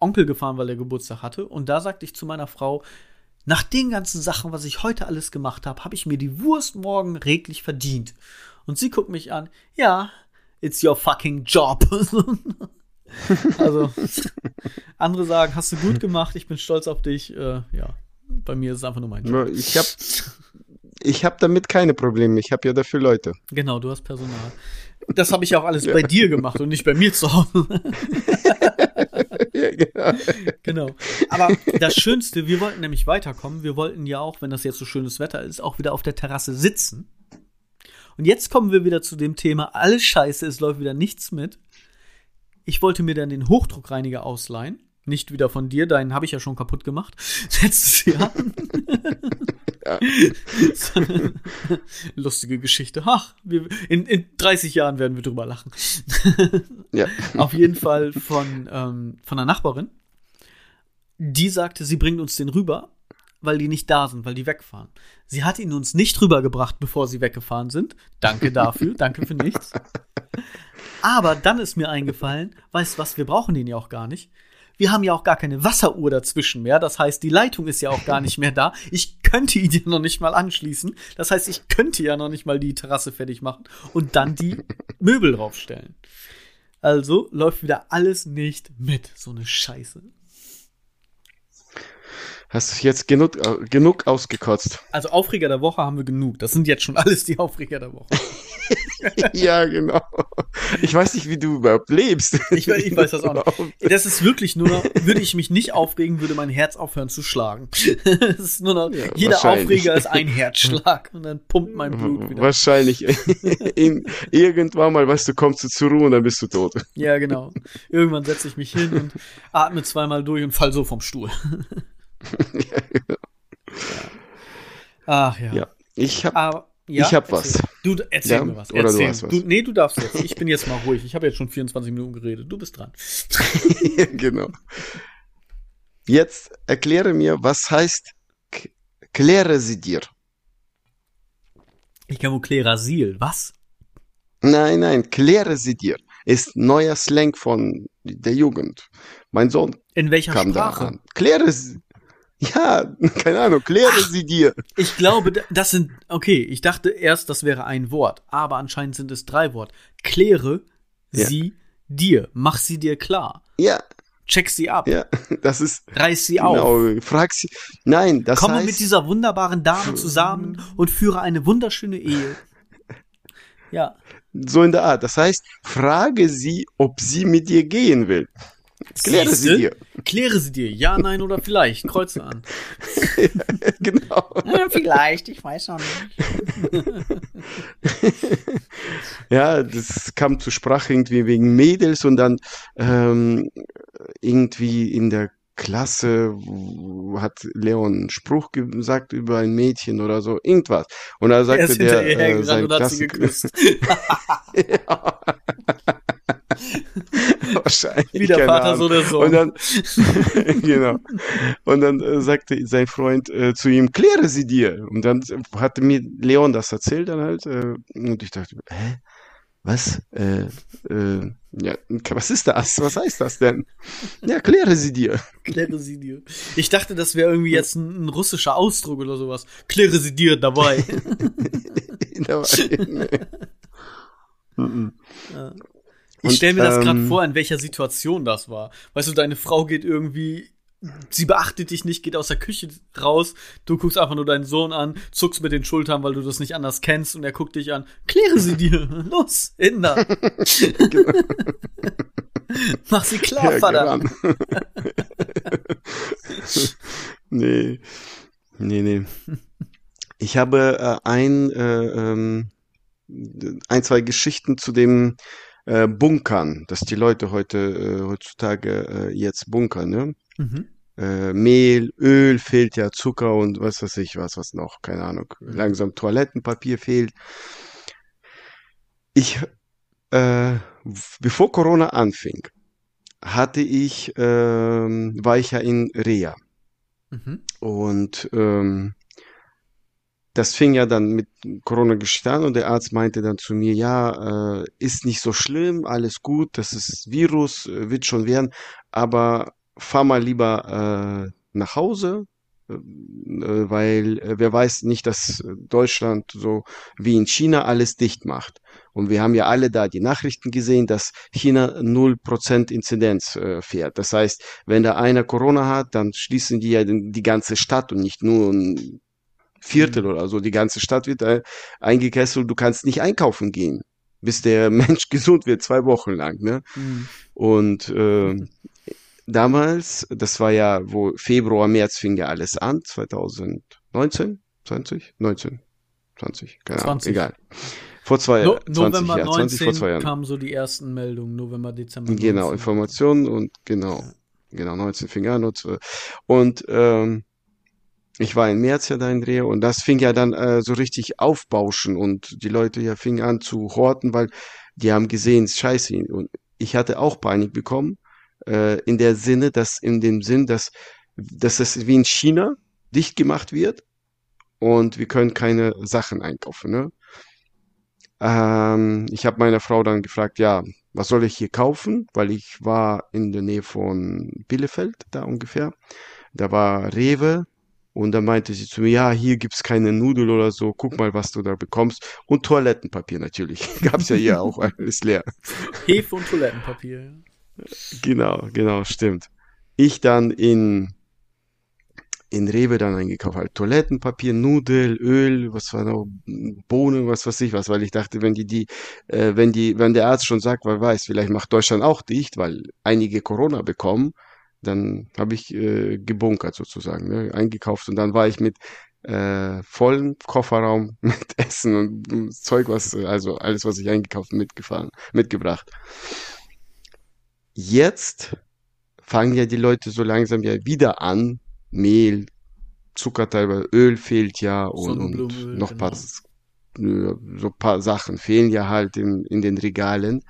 Onkel gefahren, weil er Geburtstag hatte. Und da sagte ich zu meiner Frau, nach den ganzen Sachen, was ich heute alles gemacht habe, habe ich mir die Wurst morgen reglich verdient. Und sie guckt mich an, ja, it's your fucking job. also, andere sagen, hast du gut gemacht, ich bin stolz auf dich. Äh, ja, bei mir ist es einfach nur mein Job. Ich habe ich hab damit keine Probleme. Ich habe ja dafür Leute. Genau, du hast Personal. Das habe ich auch alles bei dir gemacht und nicht bei mir zu Hause. Ja, genau. genau. Aber das Schönste, wir wollten nämlich weiterkommen. Wir wollten ja auch, wenn das jetzt so schönes Wetter ist, auch wieder auf der Terrasse sitzen. Und jetzt kommen wir wieder zu dem Thema, alles scheiße, es läuft wieder nichts mit. Ich wollte mir dann den Hochdruckreiniger ausleihen. Nicht wieder von dir, deinen habe ich ja schon kaputt gemacht. Letztes Jahr. Ja. Lustige Geschichte. Ach, wir, in, in 30 Jahren werden wir drüber lachen. Ja. Auf jeden Fall von, ähm, von einer Nachbarin. Die sagte, sie bringt uns den rüber, weil die nicht da sind, weil die wegfahren. Sie hat ihn uns nicht rübergebracht, bevor sie weggefahren sind. Danke dafür, danke für nichts. Aber dann ist mir eingefallen, weißt du was, wir brauchen den ja auch gar nicht. Wir haben ja auch gar keine Wasseruhr dazwischen mehr. Das heißt, die Leitung ist ja auch gar nicht mehr da. Ich könnte ihn ja noch nicht mal anschließen. Das heißt, ich könnte ja noch nicht mal die Terrasse fertig machen und dann die Möbel draufstellen. Also läuft wieder alles nicht mit. So eine Scheiße. Hast du jetzt genug, äh, genug ausgekotzt? Also Aufreger der Woche haben wir genug. Das sind jetzt schon alles die Aufreger der Woche. ja, genau. Ich weiß nicht, wie du überhaupt lebst. Ich, ich weiß das auch nicht. Das ist wirklich nur noch, würde ich mich nicht aufregen, würde mein Herz aufhören zu schlagen. Das ist nur noch, Ja, jeder. Aufreger ist ein Herzschlag und dann pumpt mein Blut wieder. Wahrscheinlich. In, irgendwann mal, weißt du, kommst du zur Ruhe und dann bist du tot. Ja, genau. Irgendwann setze ich mich hin und atme zweimal durch und fall so vom Stuhl. Ach ja. Ja. Ich habe Aber ja, Ich hab erzähl. was. Du erzähl Ja, mir was. oder du Erzähl. hast was. Du, nee, du darfst jetzt. Ich bin jetzt mal ruhig. Ich habe jetzt schon 24 Minuten geredet. Du bist dran. genau. Jetzt erkläre mir, was heißt kläre sie dir. Ich kann wohl Klerasil. Was? Nein, nein, kläre sie dir. Ist neuer Slang von der Jugend. Mein Sohn In welcher kam da Sprache? an. Kläre sie. Ja, keine Ahnung, kläre sie dir. Ich glaube, das sind, okay, ich dachte erst, das wäre ein Wort, aber anscheinend sind es drei Worte. Kläre Ja. sie dir. Mach sie dir klar. Ja, Check sie ab. ja, das ist, Reiß sie auf. genau, frag sie, nein, das Komme heißt, mit dieser wunderbaren Dame zusammen und führe eine wunderschöne Ehe. Ja. so in der Art, das heißt, frage sie, ob sie mit dir gehen will. Kläre Siehste? sie dir. Kläre sie dir. Ja, nein oder vielleicht. Kreuze an. genau. Vielleicht, ich weiß noch nicht. Ja, das kam zur Sprache irgendwie wegen Mädels und dann ähm, irgendwie in der Klasse hat Leon einen Spruch gesagt über ein Mädchen oder so, irgendwas. Und da Er sagte ist der äh, sein und hat sie Klassen geküsst. ja. Wahrscheinlich. Wie der Vater, Ahnung. so der Sohn. Und dann, genau. Und dann äh, sagte sein Freund äh, zu ihm, kläre sie dir. Und dann hatte mir Leon das erzählt dann halt. Äh, und ich dachte, hä? Was? Äh, äh, ja, was ist das? Was heißt das denn? Ja, kläre sie dir. Kläre sie dir. Ich dachte, das wäre irgendwie jetzt ein, ein russischer Ausdruck oder sowas. Kläre sie dir dabei. Dabei, nee. Mhm. Ich Und, stelle mir das gerade ähm, vor, in welcher Situation das war. Weißt du, deine Frau geht irgendwie, sie beachtet dich nicht, geht aus der Küche raus, du guckst einfach nur deinen Sohn an, zuckst mit den Schultern, weil du das nicht anders kennst und er guckt dich an. Kläre sie dir. Los, da. Mach sie klar, Ja, Vater. nee. Nee, nee. Ich habe äh, ein, äh, ähm, ein, zwei Geschichten zu dem äh, Bunkern, dass die Leute heute äh, heutzutage äh, jetzt bunkern, ne? Mhm. Äh, Mehl, Öl fehlt ja, Zucker und was weiß ich was, was noch, keine Ahnung. Langsam Toilettenpapier fehlt. Ich, äh, bevor Corona anfing, hatte ich, ähm, war ich ja in Rea. Mhm. Und ähm, das fing ja dann mit Corona-Geschichte an und der Arzt meinte dann zu mir, ja, äh, ist nicht so schlimm, alles gut, das ist Virus, äh, wird schon werden, aber fahr mal lieber äh, nach Hause, äh, äh, weil äh, wer weiß nicht, dass Deutschland so wie in China alles dicht macht. Und wir haben ja alle da die Nachrichten gesehen, dass China 0% Inzidenz äh, fährt. Das heißt, wenn da einer Corona hat, dann schließen die ja die ganze Stadt und nicht nur Viertel oder so. Die ganze Stadt wird äh, eingekesselt. Du kannst nicht einkaufen gehen, bis der Mensch gesund wird, zwei Wochen lang. Ne? Mhm. Und äh, damals, das war ja, wo Februar, März fing ja alles an, 2019, 20, 19, 20, keine Ahnung, 20. egal. Vor zwei No, Jahren, 20, November ja, 20 vor zwei 19 Jahren. kamen so die ersten Meldungen. November, Dezember. Genau, 19. Informationen und genau, genau, 19 fing an und, so. und ähm, ich war im März ja da in Dreh und das fing ja dann äh, so richtig aufbauschen und die Leute ja fingen an zu horten, weil die haben gesehen, es ist scheiße. Und ich hatte auch Panik bekommen, äh, in der Sinne, dass, in dem Sinn, dass, dass es wie in China dicht gemacht wird und wir können keine Sachen einkaufen, ne? Ähm, ich habe meine Frau dann gefragt, ja, was soll ich hier kaufen? Weil ich war in der Nähe von Bielefeld, da ungefähr. Da war Rewe und da meinte sie zu mir, ja, hier gibt's keine Nudel oder so, guck mal, was du da bekommst. Und Toilettenpapier natürlich. Gab's ja hier auch alles leer. Hefe und Toilettenpapier. ja. Genau, genau, stimmt. Ich dann in, in Rewe dann eingekauft, halt Toilettenpapier, Nudel, Öl, was war noch, Bohnen, was weiß ich was, weil ich dachte, wenn die die, äh, wenn die, wenn der Arzt schon sagt, wer weiß, vielleicht macht Deutschland auch dicht, weil einige Corona bekommen, dann habe ich äh, gebunkert sozusagen, ne, eingekauft und dann war ich mit äh, vollen Kofferraum mit Essen und mm, Zeug, was, also alles, was ich eingekauft mitgefahren, mitgebracht. Jetzt fangen ja die Leute so langsam ja wieder an, Mehl, Zucker teilweise, Öl fehlt ja und, und noch paar, genau. äh, so paar Sachen fehlen ja halt in, in den Regalen.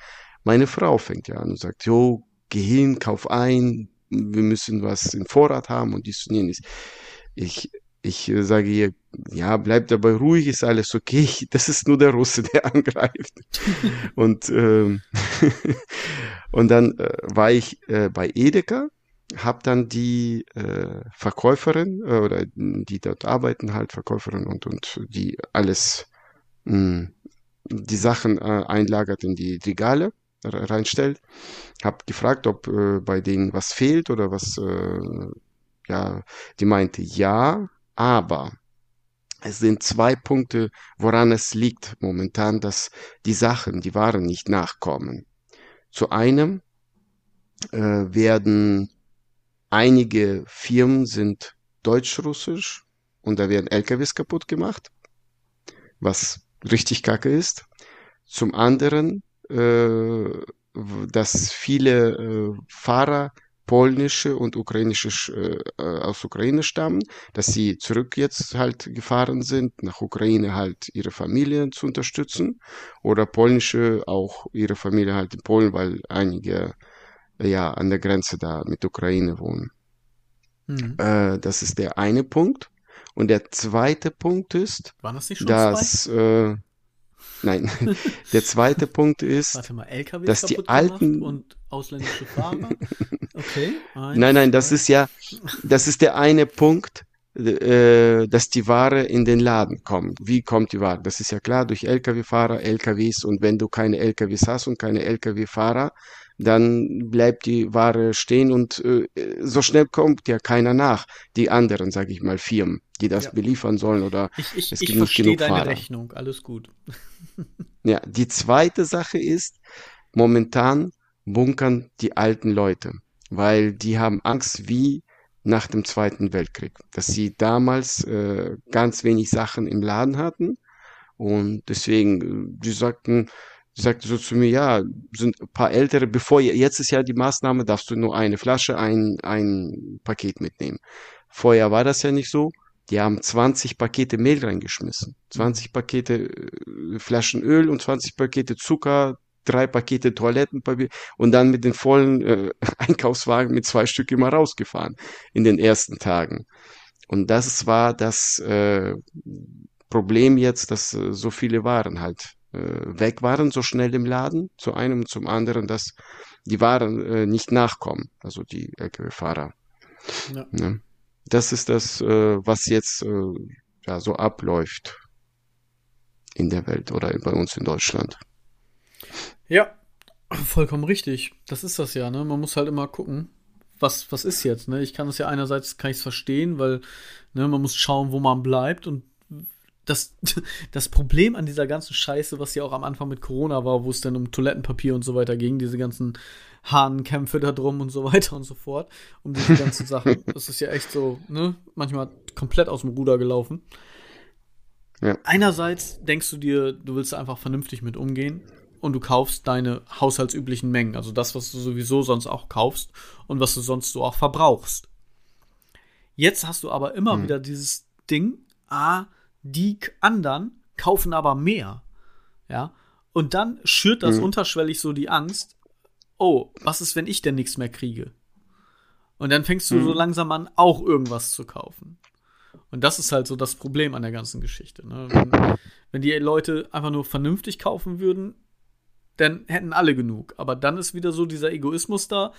Meine Frau fängt ja an und sagt, jo, geh hin, kauf ein, wir müssen was im Vorrat haben und dies und jenes. Ich, ich äh, sage ihr, ja, bleib dabei ruhig, ist alles okay. Das ist nur der Russe, der angreift. und ähm, und dann äh, war ich äh, bei Edeka habe dann die äh, Verkäuferin äh, oder die dort arbeiten halt Verkäuferin und und die alles mh, die Sachen äh, einlagert in die Regale reinstellt. Hab gefragt, ob äh, bei denen was fehlt oder was. Äh, ja, die meinte ja, aber es sind zwei Punkte, woran es liegt momentan, dass die Sachen, die Waren nicht nachkommen. Zu einem äh, werden einige Firmen sind deutsch-russisch und da werden LKWs kaputt gemacht, was richtig kacke ist. Zum anderen, dass viele äh, Fahrer polnische und ukrainische äh, äh, aus Ukraine stammen, dass sie zurück jetzt halt gefahren sind, nach Ukraine halt ihre Familien zu unterstützen oder polnische auch ihre Familie halt in Polen, weil einige ja an der Grenze da mit Ukraine wohnen. Mhm. Äh, das ist der eine Punkt. Und der zweite Punkt ist, dass? Äh, nein, der zweite Punkt ist, mal, dass die alten und ausländische Fahrer. Okay. eins, Nein, nein, das ist ja, das ist der eine Punkt, äh, dass die Ware in den Laden kommt. Wie kommt die Ware? Das ist ja klar, durch Lkw-Fahrer, LKWs und wenn du keine LKWs hast und keine Lkw-Fahrer, dann bleibt die Ware stehen und äh, so schnell kommt ja keiner nach. Die anderen, sage ich mal, Firmen, die das Ja. beliefern sollen oder Ich, ich, es ich gibt nicht verstehe genug deine Fahrer. Rechnung, alles gut. Ja, die zweite Sache ist, momentan bunkern die alten Leute, weil die haben Angst wie nach dem Zweiten Weltkrieg, dass sie damals äh, ganz wenig Sachen im Laden hatten und deswegen, äh, die sagten, die sagte so zu mir, ja, sind ein paar ältere, bevor, jetzt ist ja die Maßnahme, darfst du nur eine Flasche, ein, ein Paket mitnehmen. Vorher war das ja nicht so. Die haben 20 Pakete Mehl reingeschmissen, 20 Pakete äh, Flaschen Öl und 20 Pakete Zucker, drei Pakete Toilettenpapier und dann mit den vollen äh, Einkaufswagen mit zwei Stück immer rausgefahren in den ersten Tagen. Und das war das äh, Problem jetzt, dass äh, so viele Waren halt weg waren, so schnell im Laden, zu einem und zum anderen, dass die Waren äh, nicht nachkommen, also die Lkw-Fahrer. Ja. Ne? Das ist das, äh, was jetzt äh, ja, so abläuft in der Welt oder bei uns in Deutschland. Ja, vollkommen richtig. Das ist das ja, ne? Man muss halt immer gucken, was, was ist jetzt, ne? Ich kann es ja einerseits, kann ich es verstehen, weil, ne, man muss schauen, wo man bleibt und das, das Problem an dieser ganzen Scheiße, was ja auch am Anfang mit Corona war, wo es dann um Toilettenpapier und so weiter ging, diese ganzen Hahnenkämpfe da drum und so weiter und so fort, um diese ganzen Sachen. Das ist ja echt so, ne, manchmal komplett aus dem Ruder gelaufen. Ja. Einerseits denkst du dir, du willst einfach vernünftig mit umgehen und du kaufst deine haushaltsüblichen Mengen, also das, was du sowieso sonst auch kaufst und was du sonst so auch verbrauchst. Jetzt hast du aber immer Hm. wieder dieses Ding, ah, die anderen kaufen aber mehr. Ja. Und dann schürt das Hm. unterschwellig so die Angst, oh, was ist, wenn ich denn nichts mehr kriege? Und dann fängst du so Hm. langsam an, auch irgendwas zu kaufen. Und das ist halt so das Problem an der ganzen Geschichte. Ne? Wenn, wenn die Leute einfach nur vernünftig kaufen würden, dann hätten alle genug. Aber dann ist wieder so dieser Egoismus da.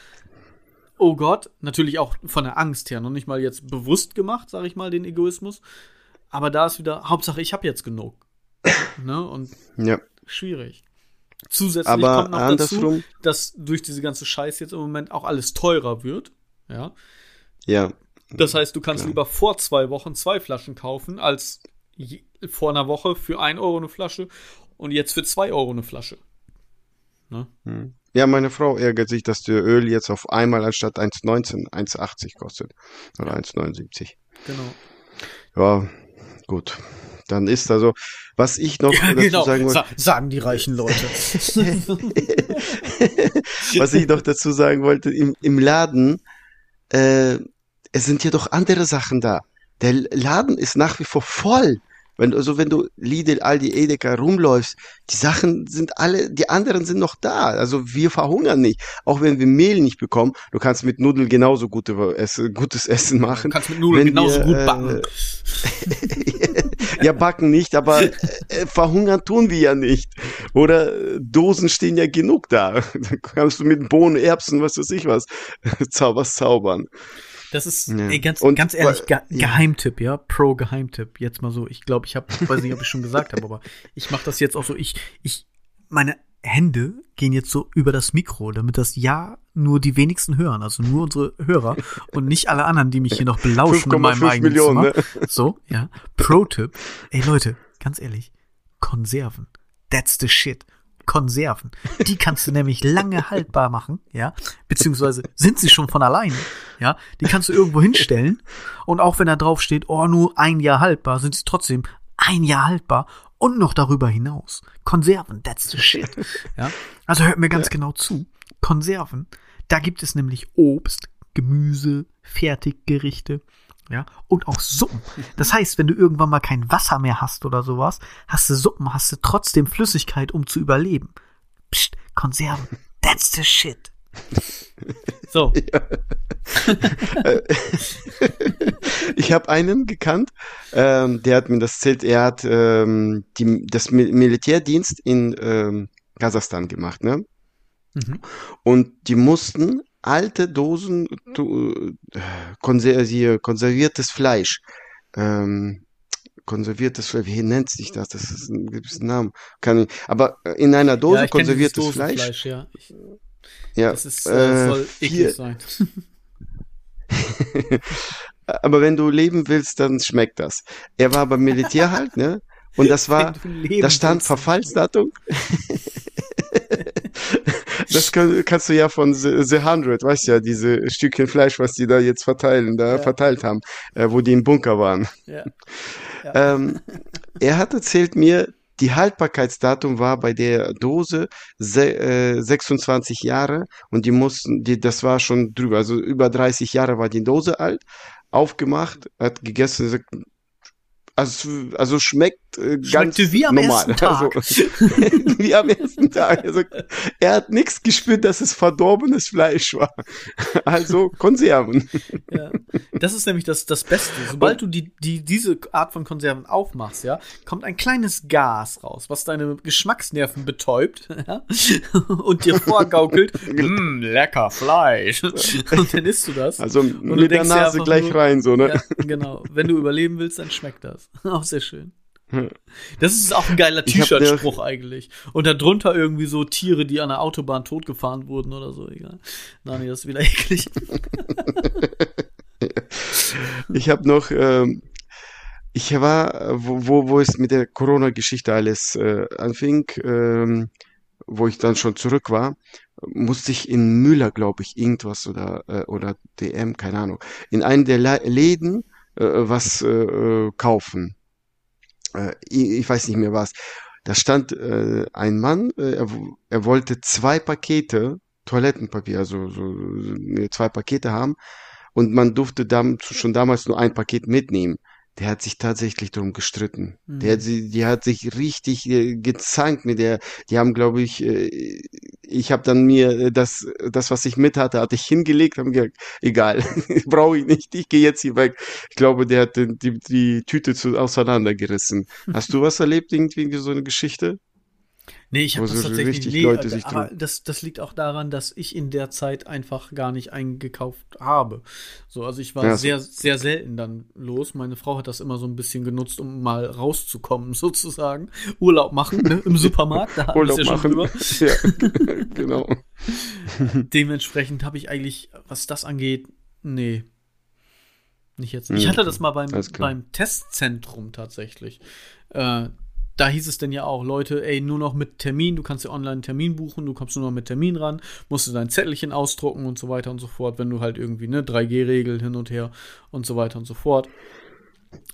Oh Gott, natürlich auch von der Angst her, noch nicht mal jetzt bewusst gemacht, sage ich mal, den Egoismus. Aber da ist wieder, Hauptsache, ich habe jetzt genug. ne? Und Ja, schwierig. Zusätzlich aber kommt noch dazu, dass durch diese ganze Scheiße jetzt im Moment auch alles teurer wird. Ja. ja, Das heißt, du kannst Klar. lieber vor zwei Wochen zwei Flaschen kaufen, als je, vor einer Woche für ein Euro eine Flasche und jetzt für zwei Euro eine Flasche. Hm. Ja, meine Frau ärgert sich, dass der Öl jetzt auf einmal anstatt 1,19 1,80 kostet. Oder 1,79. Genau. Ja, gut. Dann ist also, was ich noch dazu sagen wollte, Sa sagen die reichen Leute. was ich noch dazu sagen wollte, im, im Laden, äh, es sind ja doch andere Sachen da. Der Laden ist nach wie vor voll. Wenn, also wenn du Lidl, Aldi, Edeka rumläufst, die Sachen sind alle, die anderen sind noch da. Also wir verhungern nicht. Auch wenn wir Mehl nicht bekommen, du kannst mit Nudeln genauso gute, Essen, gutes Essen Du machen. kannst mit Nudeln Wenn genauso wir, gut äh, backen. ja, backen nicht, aber äh, verhungern tun wir ja nicht. Oder äh, Dosen stehen ja genug da. Da kannst du mit Bohnen, Erbsen, was weiß ich was, was zaubern. Das ist, ja. ey, ganz, Und, ganz ehrlich, Ge ja. Geheimtipp, ja, Pro-Geheimtipp. Jetzt mal so. Ich glaube, ich habe, weiß nicht, ob ich schon gesagt habe, aber ich mache das jetzt auch so. Ich, ich, meine Hände gehen jetzt so über das Mikro, damit das ja nur die wenigsten hören, also nur unsere Hörer und nicht alle anderen, die mich hier noch belauschen in meinem eigenen Millionen, Zimmer. Ne? So, ja. Pro-Tipp. Ey Leute, ganz ehrlich, Konserven. That's the shit. Konserven. Die kannst du nämlich lange haltbar machen, ja, beziehungsweise sind sie schon von alleine, ja. Die kannst du irgendwo hinstellen und auch wenn da drauf steht, oh, nur ein Jahr haltbar, sind sie trotzdem ein Jahr haltbar und noch darüber hinaus. Konserven, that's the shit, ja. Also hört mir ganz ja. genau zu. Konserven, da gibt es nämlich Obst, Gemüse, Fertiggerichte, ja, und auch Suppen. Das heißt, wenn du irgendwann mal kein Wasser mehr hast oder sowas, hast du Suppen, hast du trotzdem Flüssigkeit, um zu überleben. Psst, Konserven. That's the shit. So. ich habe einen gekannt, ähm, der hat mir das erzählt, er hat ähm, die, das Militärdienst in ähm, Kasachstan gemacht, ne? Mhm. Und die mussten alte Dosen äh, konser konserviertes Fleisch. Ähm, konserviertes Fleisch, wie nennt sich das? Das ist ein gewisser Name. Kann ich, aber in einer Dose ja, konserviertes Fleisch. Ja. Ich, ja. Das ist, äh, soll äh, eklig sein. aber wenn du leben willst, dann schmeckt das. Er war beim Militär halt, ne? Und das war, da stand Verfallsdatum. Das kann, kannst du ja von The, The Hundred, weißt ja, diese Stückchen Fleisch, was die da jetzt verteilen, da ja. verteilt haben, äh, wo die im Bunker waren. Ja. Ja. Ähm, er hat erzählt mir, die Haltbarkeitsdatum war bei der Dose se, äh, 26 Jahre und die mussten, die, das war schon drüber, also über 30 Jahre war die Dose alt, aufgemacht, hat gegessen, also, also schmeckt äh, ganz wie am normal. Ersten Tag. Also, wie am ersten Tag. Also, er hat nichts gespürt, dass es verdorbenes Fleisch war. Also Konserven. Ja. Das ist nämlich das, das Beste. Sobald du die, die, diese Art von Konserven aufmachst, ja, kommt ein kleines Gas raus, was deine Geschmacksnerven betäubt ja, und dir vorgaukelt, mmm, lecker Fleisch. Und dann isst du das. Also mit der Nase gleich nur, rein, so, ne? Ja, genau. Wenn du überleben willst, dann schmeckt das. Auch sehr schön. Das ist auch ein geiler T-Shirt-Spruch eigentlich. Und darunter irgendwie so Tiere, die an der Autobahn totgefahren wurden oder so. Egal. Nein, das ist wieder eklig. ich habe noch, ähm, ich war, wo, wo, wo es mit der Corona-Geschichte alles äh, anfing, ähm, wo ich dann schon zurück war, musste ich in Müller, glaube ich, irgendwas oder, äh, oder DM, keine Ahnung, in einen der Läden äh, was äh, äh kaufen äh, ich weiß nicht mehr was. Da stand äh, ein Mann, äh, er, er wollte zwei Pakete Toilettenpapier, also so, zwei Pakete haben und man durfte dann schon damals nur ein Paket mitnehmen der hat sich tatsächlich darum gestritten. Mhm. Der, die, die hat sich richtig äh, gezankt mit der, die haben, glaube ich, äh, ich habe dann mir äh, das, das, was ich mit hatte, hatte ich hingelegt, haben gesagt, egal, brauche ich nicht, ich gehe jetzt hier weg. Ich glaube, der hat die, die, die Tüte zu, auseinandergerissen. Hast du was erlebt, irgendwie so eine Geschichte? Nee, ich habe das tatsächlich nee, Leute sich aber das, das liegt auch daran, dass ich in der Zeit einfach gar nicht eingekauft habe. So, also ich war ja, sehr, so. sehr selten dann los. Meine Frau hat das immer so ein bisschen genutzt, um mal rauszukommen, sozusagen. Urlaub machen, ne, im Supermarkt, da Urlaub ja machen. drüber. ja, genau. Dementsprechend habe ich eigentlich, was das angeht, nee. Nicht jetzt. Ich hatte das mal beim, beim Testzentrum tatsächlich. Äh, da hieß es denn ja auch, Leute, ey, nur noch mit Termin, du kannst ja online einen Termin buchen, du kommst nur noch mit Termin ran, musst du dein Zettelchen ausdrucken und so weiter und so fort, wenn du halt irgendwie, ne, 3G-Regel hin und her und so weiter und so fort.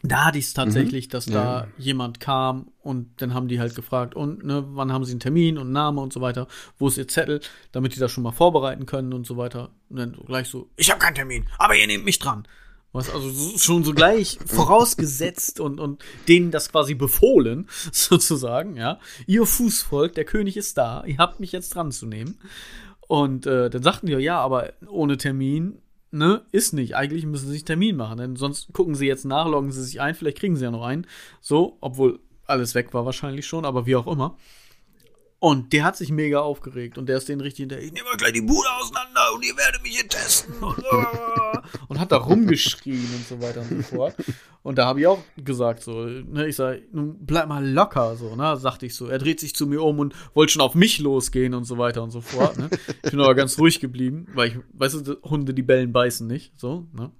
Da hatte ich es tatsächlich, mhm. dass ja. da jemand kam und dann haben die halt gefragt, und ne, wann haben sie einen Termin und Name und so weiter, wo ist ihr Zettel, damit die das schon mal vorbereiten können und so weiter. Und dann gleich so, ich habe keinen Termin, aber ihr nehmt mich dran. Was also schon so gleich vorausgesetzt und, und denen das quasi befohlen, sozusagen, ja. Ihr Fußvolk, der König ist da, ihr habt mich jetzt dran zu nehmen. Und äh, dann sagten die, ja, aber ohne Termin, ne, ist nicht. Eigentlich müssen sie sich Termin machen, denn sonst gucken sie jetzt nach, loggen sie sich ein, vielleicht kriegen sie ja noch einen. So, obwohl alles weg war wahrscheinlich schon, aber wie auch immer. Und der hat sich mega aufgeregt und der ist den richtig hinterher, ich nehme gleich die Bude auseinander und ihr werdet mich hier testen und, und hat da rumgeschrien und so weiter und so fort. Und da habe ich auch gesagt so, ne, ich sag, nun bleib mal locker so, ne, sagte ich so. Er dreht sich zu mir um und wollte schon auf mich losgehen und so weiter und so fort, ne. Ich bin aber ganz ruhig geblieben, weil ich, weißt du, Hunde, die bellen, beißen nicht, so, ne.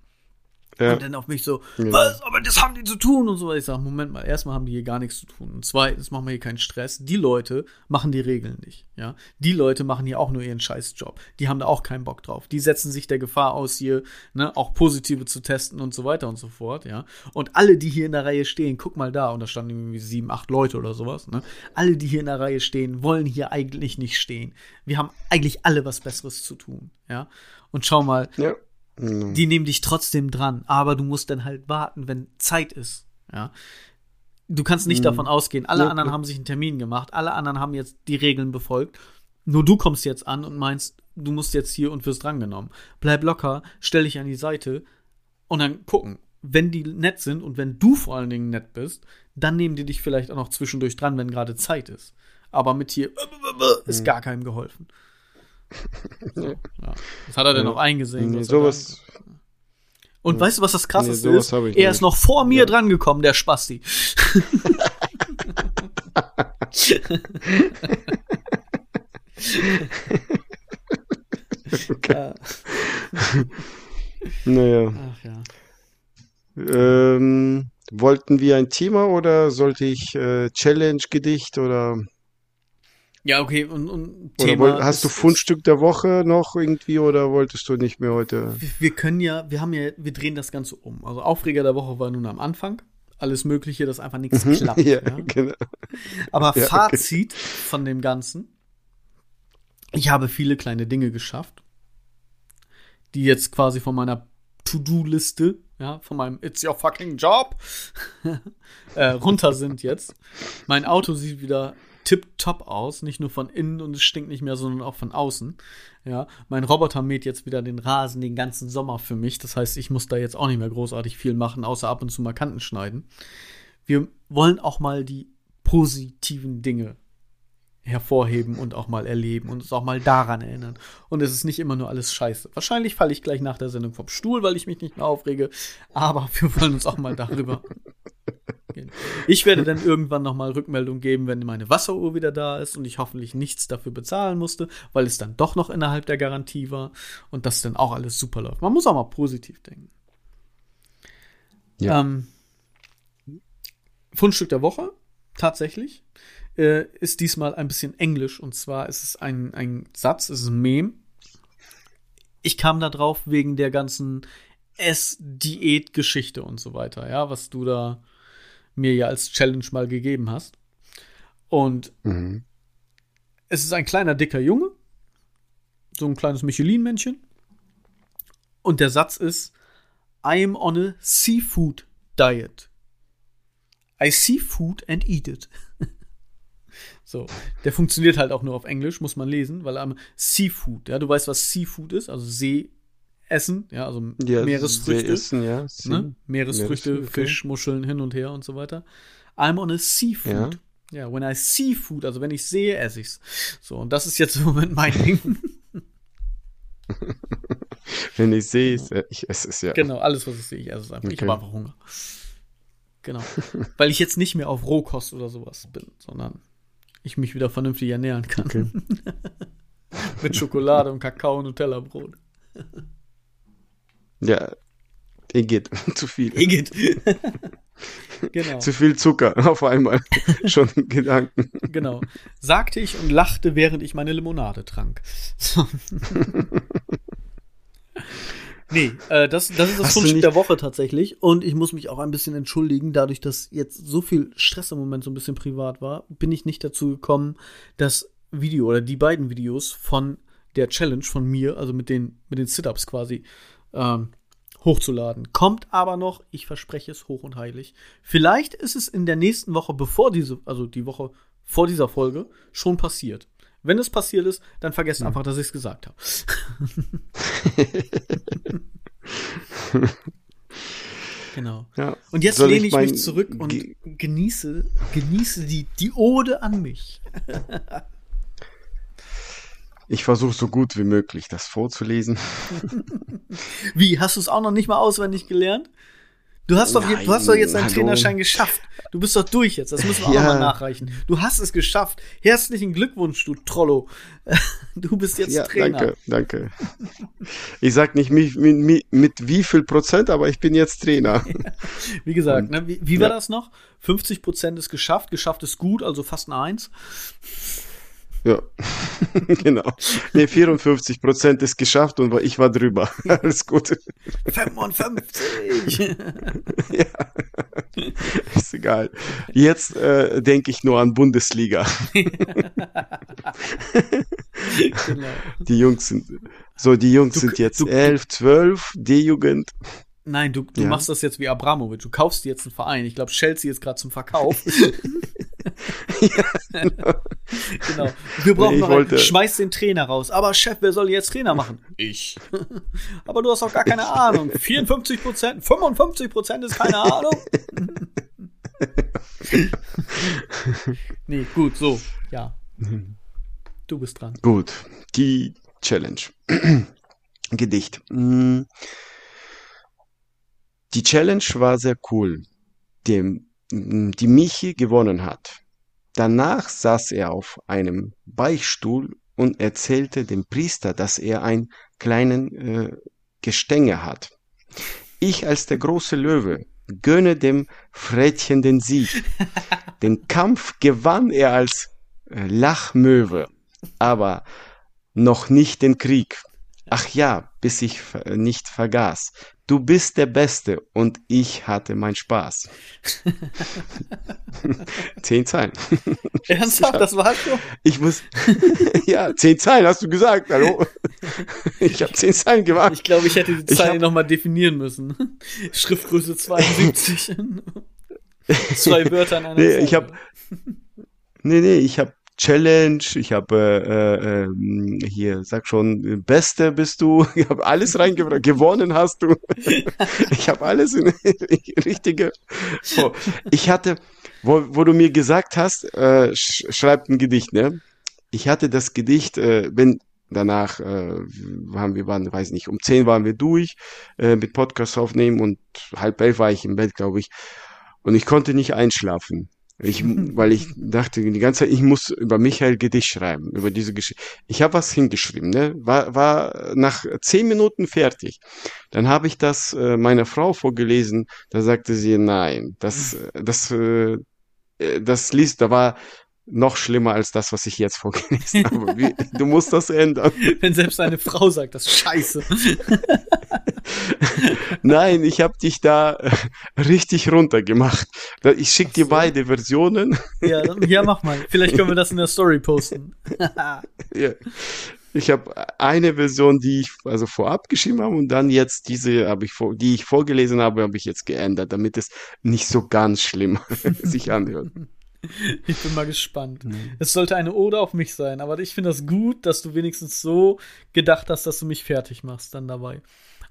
Ja. Und dann auf mich so, ja. was, aber das haben die zu tun und so. Ich sage, Moment mal, erstmal haben die hier gar nichts zu tun. Und zweitens machen wir hier keinen Stress. Die Leute machen die Regeln nicht, ja. Die Leute machen hier auch nur ihren Scheißjob. Die haben da auch keinen Bock drauf. Die setzen sich der Gefahr aus, hier, ne, auch Positive zu testen und so weiter und so fort, ja. Und alle, die hier in der Reihe stehen, guck mal da, und da standen irgendwie sieben, acht Leute oder sowas, ne. Alle, die hier in der Reihe stehen, wollen hier eigentlich nicht stehen. Wir haben eigentlich alle was Besseres zu tun, ja. Und schau mal, ja die nehmen dich trotzdem dran, aber du musst dann halt warten, wenn Zeit ist. Ja. Du kannst nicht mhm. davon ausgehen, alle ja, anderen haben sich einen Termin gemacht, alle anderen haben jetzt die Regeln befolgt. Nur du kommst jetzt an und meinst, du musst jetzt hier und wirst drangenommen. Bleib locker, stell dich an die Seite und dann gucken. Wenn die nett sind und wenn du vor allen Dingen nett bist, dann nehmen die dich vielleicht auch noch zwischendurch dran, wenn gerade Zeit ist. Aber mit hier ist mhm. gar keinem geholfen. So, ja. Das hat er dann auch eingesehen. Nee, sowas. Und weißt du, was das krasseste nee, ist? Er nicht. ist noch vor mir ja. drangekommen, der Spasti. okay. Naja. Ach ja. Ähm, wollten wir ein Thema oder sollte ich äh, Challenge-Gedicht oder ja, okay, und, und Thema. Wollt, hast du Fundstück der Woche noch irgendwie oder wolltest du nicht mehr heute? Wir, wir, können ja, wir haben ja, wir drehen das Ganze um. Also Aufreger der Woche war nun am Anfang. Alles Mögliche, dass einfach nichts mhm. klappt. ja, ja. Genau. Aber ja, Fazit okay. von dem Ganzen. Ich habe viele kleine Dinge geschafft, die jetzt quasi von meiner To-Do-Liste, ja, von meinem It's your fucking job äh, runter sind jetzt. Mein Auto sieht wieder tipptopp aus, nicht nur von innen und es stinkt nicht mehr, sondern auch von außen. Ja, mein Roboter mäht jetzt wieder den Rasen den ganzen Sommer für mich. Das heißt, ich muss da jetzt auch nicht mehr großartig viel machen, außer ab und zu mal Kanten schneiden. Wir wollen auch mal die positiven Dinge hervorheben und auch mal erleben und uns auch mal daran erinnern. Und es ist nicht immer nur alles scheiße. Wahrscheinlich falle ich gleich nach der Sendung vom Stuhl, weil ich mich nicht mehr aufrege, aber wir wollen uns auch mal darüber ich werde dann irgendwann nochmal Rückmeldung geben, wenn meine Wasseruhr wieder da ist und ich hoffentlich nichts dafür bezahlen musste, weil es dann doch noch innerhalb der Garantie war und das dann auch alles super läuft. Man muss auch mal positiv denken. Ja. Ähm, Fundstück der Woche, tatsächlich, äh, ist diesmal ein bisschen Englisch und zwar ist es ein, ein Satz, es ist ein Meme. Ich kam da drauf wegen der ganzen Ess-Diät-Geschichte und so weiter, ja, was du da mir ja als Challenge mal gegeben hast. Und mhm. es ist ein kleiner, dicker Junge. So ein kleines Michelin-Männchen. Und der Satz ist: I am on a seafood diet. I see food and eat it. so, der funktioniert halt auch nur auf Englisch, muss man lesen, weil am Seafood, ja, du weißt, was Seafood ist, also See essen, ja, also ja, Meeresfrüchte. Essen, ja. Ne? Meeresfrüchte, Meeresfrüchte, Fisch, Muscheln hin und her und so weiter. I'm on a seafood. Ja. ja, when I see food, also wenn ich sehe, esse ich's. So, und das ist jetzt im Moment mein Ding. wenn ich sehe, ich esse es ja. Genau, alles, was ich sehe, ich esse es einfach. Okay. Ich habe einfach Hunger. Genau. Weil ich jetzt nicht mehr auf Rohkost oder sowas bin, sondern ich mich wieder vernünftig ernähren kann. Okay. Mit Schokolade und Kakao und Nutella-Brot. Ja, Igitt, zu viel. Igitt. genau. Zu viel Zucker auf einmal. Schon Gedanken. Genau. Sagte ich und lachte, während ich meine Limonade trank. So. nee, äh, das, das ist das Fundstück der Woche tatsächlich. Und ich muss mich auch ein bisschen entschuldigen, dadurch, dass jetzt so viel Stress im Moment so ein bisschen privat war, bin ich nicht dazu gekommen, das Video oder die beiden Videos von der Challenge von mir, also mit den, mit den Sit-Ups quasi, ähm, hochzuladen. Kommt aber noch, ich verspreche es hoch und heilig. Vielleicht ist es in der nächsten Woche, bevor diese, also die Woche vor dieser Folge, schon passiert. Wenn es passiert ist, dann vergesst hm. einfach, dass ich es gesagt habe. genau. Ja. Und jetzt lehne ich, ich mich zurück und genieße, genieße die, die Ode an mich. Ich versuche so gut wie möglich das vorzulesen. Wie, hast du es auch noch nicht mal auswendig gelernt? Du hast doch, Nein, du hast doch jetzt deinen hallo. Trainerschein geschafft. Du bist doch durch jetzt. Das müssen wir auch Ja. nochmal nachreichen. Du hast es geschafft. Herzlichen Glückwunsch, du Trollo. Du bist jetzt Ja, Trainer. danke, danke. Ich sag nicht mit, mit, mit, wie viel Prozent, aber ich bin jetzt Trainer. Wie gesagt, Und- ne, wie, wie war ja. das noch? 50 Prozent ist geschafft. Geschafft ist gut, also fast ein Eins. Ja, genau. Nee, 54 Prozent ist geschafft und ich war drüber. Alles gut. 55. Ist egal. Jetzt äh, denke ich nur an Bundesliga. genau. Die Jungs sind, so, die Jungs Du- sind jetzt du- 11, 12, D-Jugend. Nein, du, du Ja. machst das jetzt wie Abramovic. Du kaufst dir jetzt einen Verein. Ich glaube, Chelsea ist gerade zum Verkauf. genau. Wir brauchen Nee, ich noch einen. Schmeiß den Trainer raus. Aber Chef, wer soll jetzt Trainer machen? Ich. Aber du hast doch gar keine Ahnung. 54 Prozent, 55 Prozent ist keine Ahnung. nee, gut, so. Ja. Du bist dran. Gut, die Challenge. Gedicht. Mm. Die Challenge war sehr cool, die, die Michi gewonnen hat. Danach saß er auf einem Beichtstuhl und erzählte dem Priester, dass er einen kleinen äh, Gestänge hat. Ich als der große Löwe gönne dem Frettchen den Sieg. Den Kampf gewann er als äh, Lachmöwe, aber noch nicht den Krieg. Ach ja, bis ich nicht vergaß. Du bist der Beste und ich hatte meinen Spaß. zehn Zeilen. Ernsthaft, das war's schon? Ich muss, ja, zehn Zeilen hast du gesagt, hallo? Ich habe zehn Zeilen gemacht. Ich glaube, ich hätte die Ich Zeile hab- nochmal definieren müssen. Schriftgröße 72. Zwei Wörter in einer Nee, Zeile. ich hab- Nee, nee, ich habe Challenge, ich habe äh, ähm, hier, sag schon, äh, Beste bist du, ich habe alles reingebracht, gewonnen hast du. ich habe alles in richtige. So, ich hatte, wo, wo du mir gesagt hast, äh, sch schreib ein Gedicht, ne? Ich hatte das Gedicht, äh, wenn danach äh, haben wir waren, weiß nicht, um zehn waren wir durch äh, mit Podcast aufnehmen und halb elf war ich im Bett, glaube ich, und ich konnte nicht einschlafen. Ich, weil ich dachte die ganze Zeit, ich muss über Michael Gedicht schreiben, über diese Geschichte. Ich habe was hingeschrieben, ne? War, war nach zehn Minuten fertig. Dann habe ich das äh, meiner Frau vorgelesen. Da sagte sie, nein, das, äh, das, äh, äh, das liest, da war noch schlimmer als das, was ich jetzt vorgelesen habe. Wie, du musst das ändern. Wenn selbst eine Frau sagt, das ist scheiße. Nein, ich habe dich da äh, richtig runtergemacht. Ich schicke dir so. beide Versionen. Ja, dann- ja, mach mal. Vielleicht können wir das in der Story posten. Ja. Ich habe eine Version, die ich also vorab geschrieben habe und dann jetzt diese habe ich vor, die ich vorgelesen habe, habe ich jetzt geändert, damit es nicht so ganz schlimm sich anhört. Ich bin mal gespannt. Es sollte eine Ode auf mich sein, aber ich finde das gut, dass du wenigstens so gedacht hast, dass du mich fertig machst dann dabei.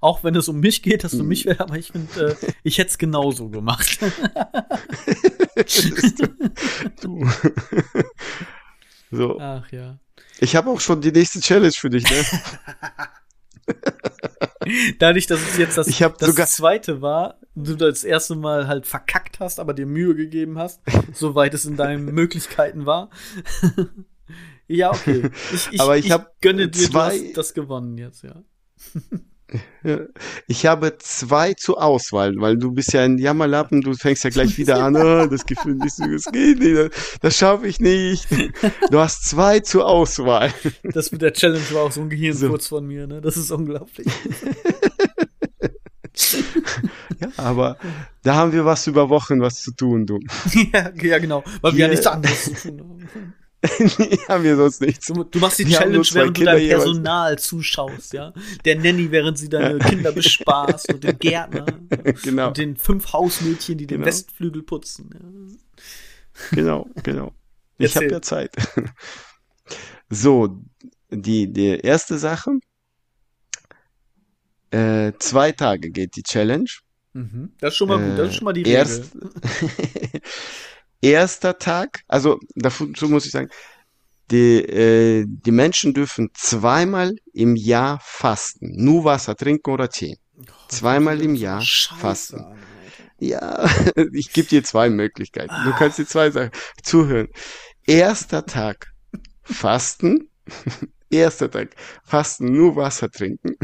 Auch wenn es um mich geht, dass du mich, aber ich finde, äh, ich hätte es genauso gemacht. Du. So, Ach ja. ich habe auch schon die nächste Challenge für dich, ne? Dadurch, dass es jetzt das, Ich das zweite war, du das erste Mal halt verkackt hast, aber dir Mühe gegeben hast, soweit es in deinen Möglichkeiten war. ja, okay. Ich, ich, Aber ich hab gönne dir, zwei- du hast das gewonnen jetzt, ja. Ich habe zwei zur Auswahl, weil du bist ja ein Jammerlappen, du fängst ja gleich wieder an, oh, das Gefühl so, das geht nicht, das schaffe ich nicht. Du hast zwei zur Auswahl. Das mit der Challenge war auch so ein Gehirnfurz von mir, ne? Das ist unglaublich. Ja, aber da haben wir was über Wochen was zu tun, du. ja, ja, genau. Weil wir Hier- ja nichts anderes zu tun haben. haben wir sonst nichts. Du, du machst die haben Challenge, während du Kinder deinem jeweils. Personal zuschaust, ja. Der Nanny, während sie deine Kinder bespaßt und den Gärtner. Genau. Und den fünf Hausmädchen, die den Genau. Westflügel putzen. Ja. Genau, genau. Ich habe ja Zeit. So, die, die erste Sache. Äh, zwei Tage geht die Challenge. Mhm. Das ist schon mal gut, das ist schon mal die Äh, erst, Regel. Erster Tag, also dazu muss ich sagen, Die, äh, die Menschen dürfen zweimal im Jahr fasten. Nur Wasser trinken oder Tee. Zweimal im Jahr Scheiße fasten. Alter. Ja, ich gebe dir zwei Möglichkeiten. Du kannst dir zwei Sachen zuhören. Erster Tag fasten. Erster Tag fasten, nur Wasser trinken.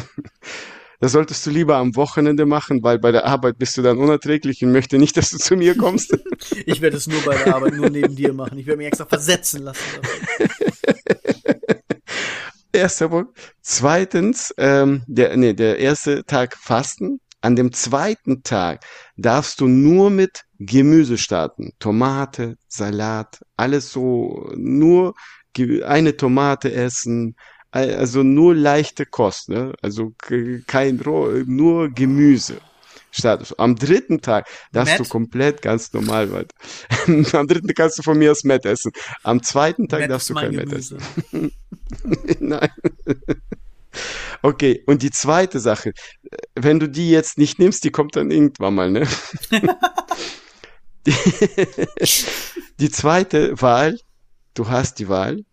Das solltest du lieber am Wochenende machen, weil bei der Arbeit bist du dann unerträglich und möchte nicht, dass du zu mir kommst. Ich werde es nur bei der Arbeit, nur neben dir machen. Ich werde mich extra versetzen lassen. Erster Punkt. Zweitens, ähm, der, nee, der erste Tag Fasten. An dem zweiten Tag darfst du nur mit Gemüse starten. Tomate, Salat, alles so, nur eine Tomate essen, also nur leichte Kost, ne? Also ke- kein Roh, nur Gemüse. Startest. du. Am dritten Tag darfst du komplett ganz normal weiter. Am dritten kannst du von mir aus Met essen. Am zweiten Tag Matt darfst du kein Met Gemüse. essen. Nein. Okay, und die zweite Sache, wenn du die jetzt nicht nimmst, die kommt dann irgendwann mal, ne? Die, die zweite Wahl, du hast die Wahl,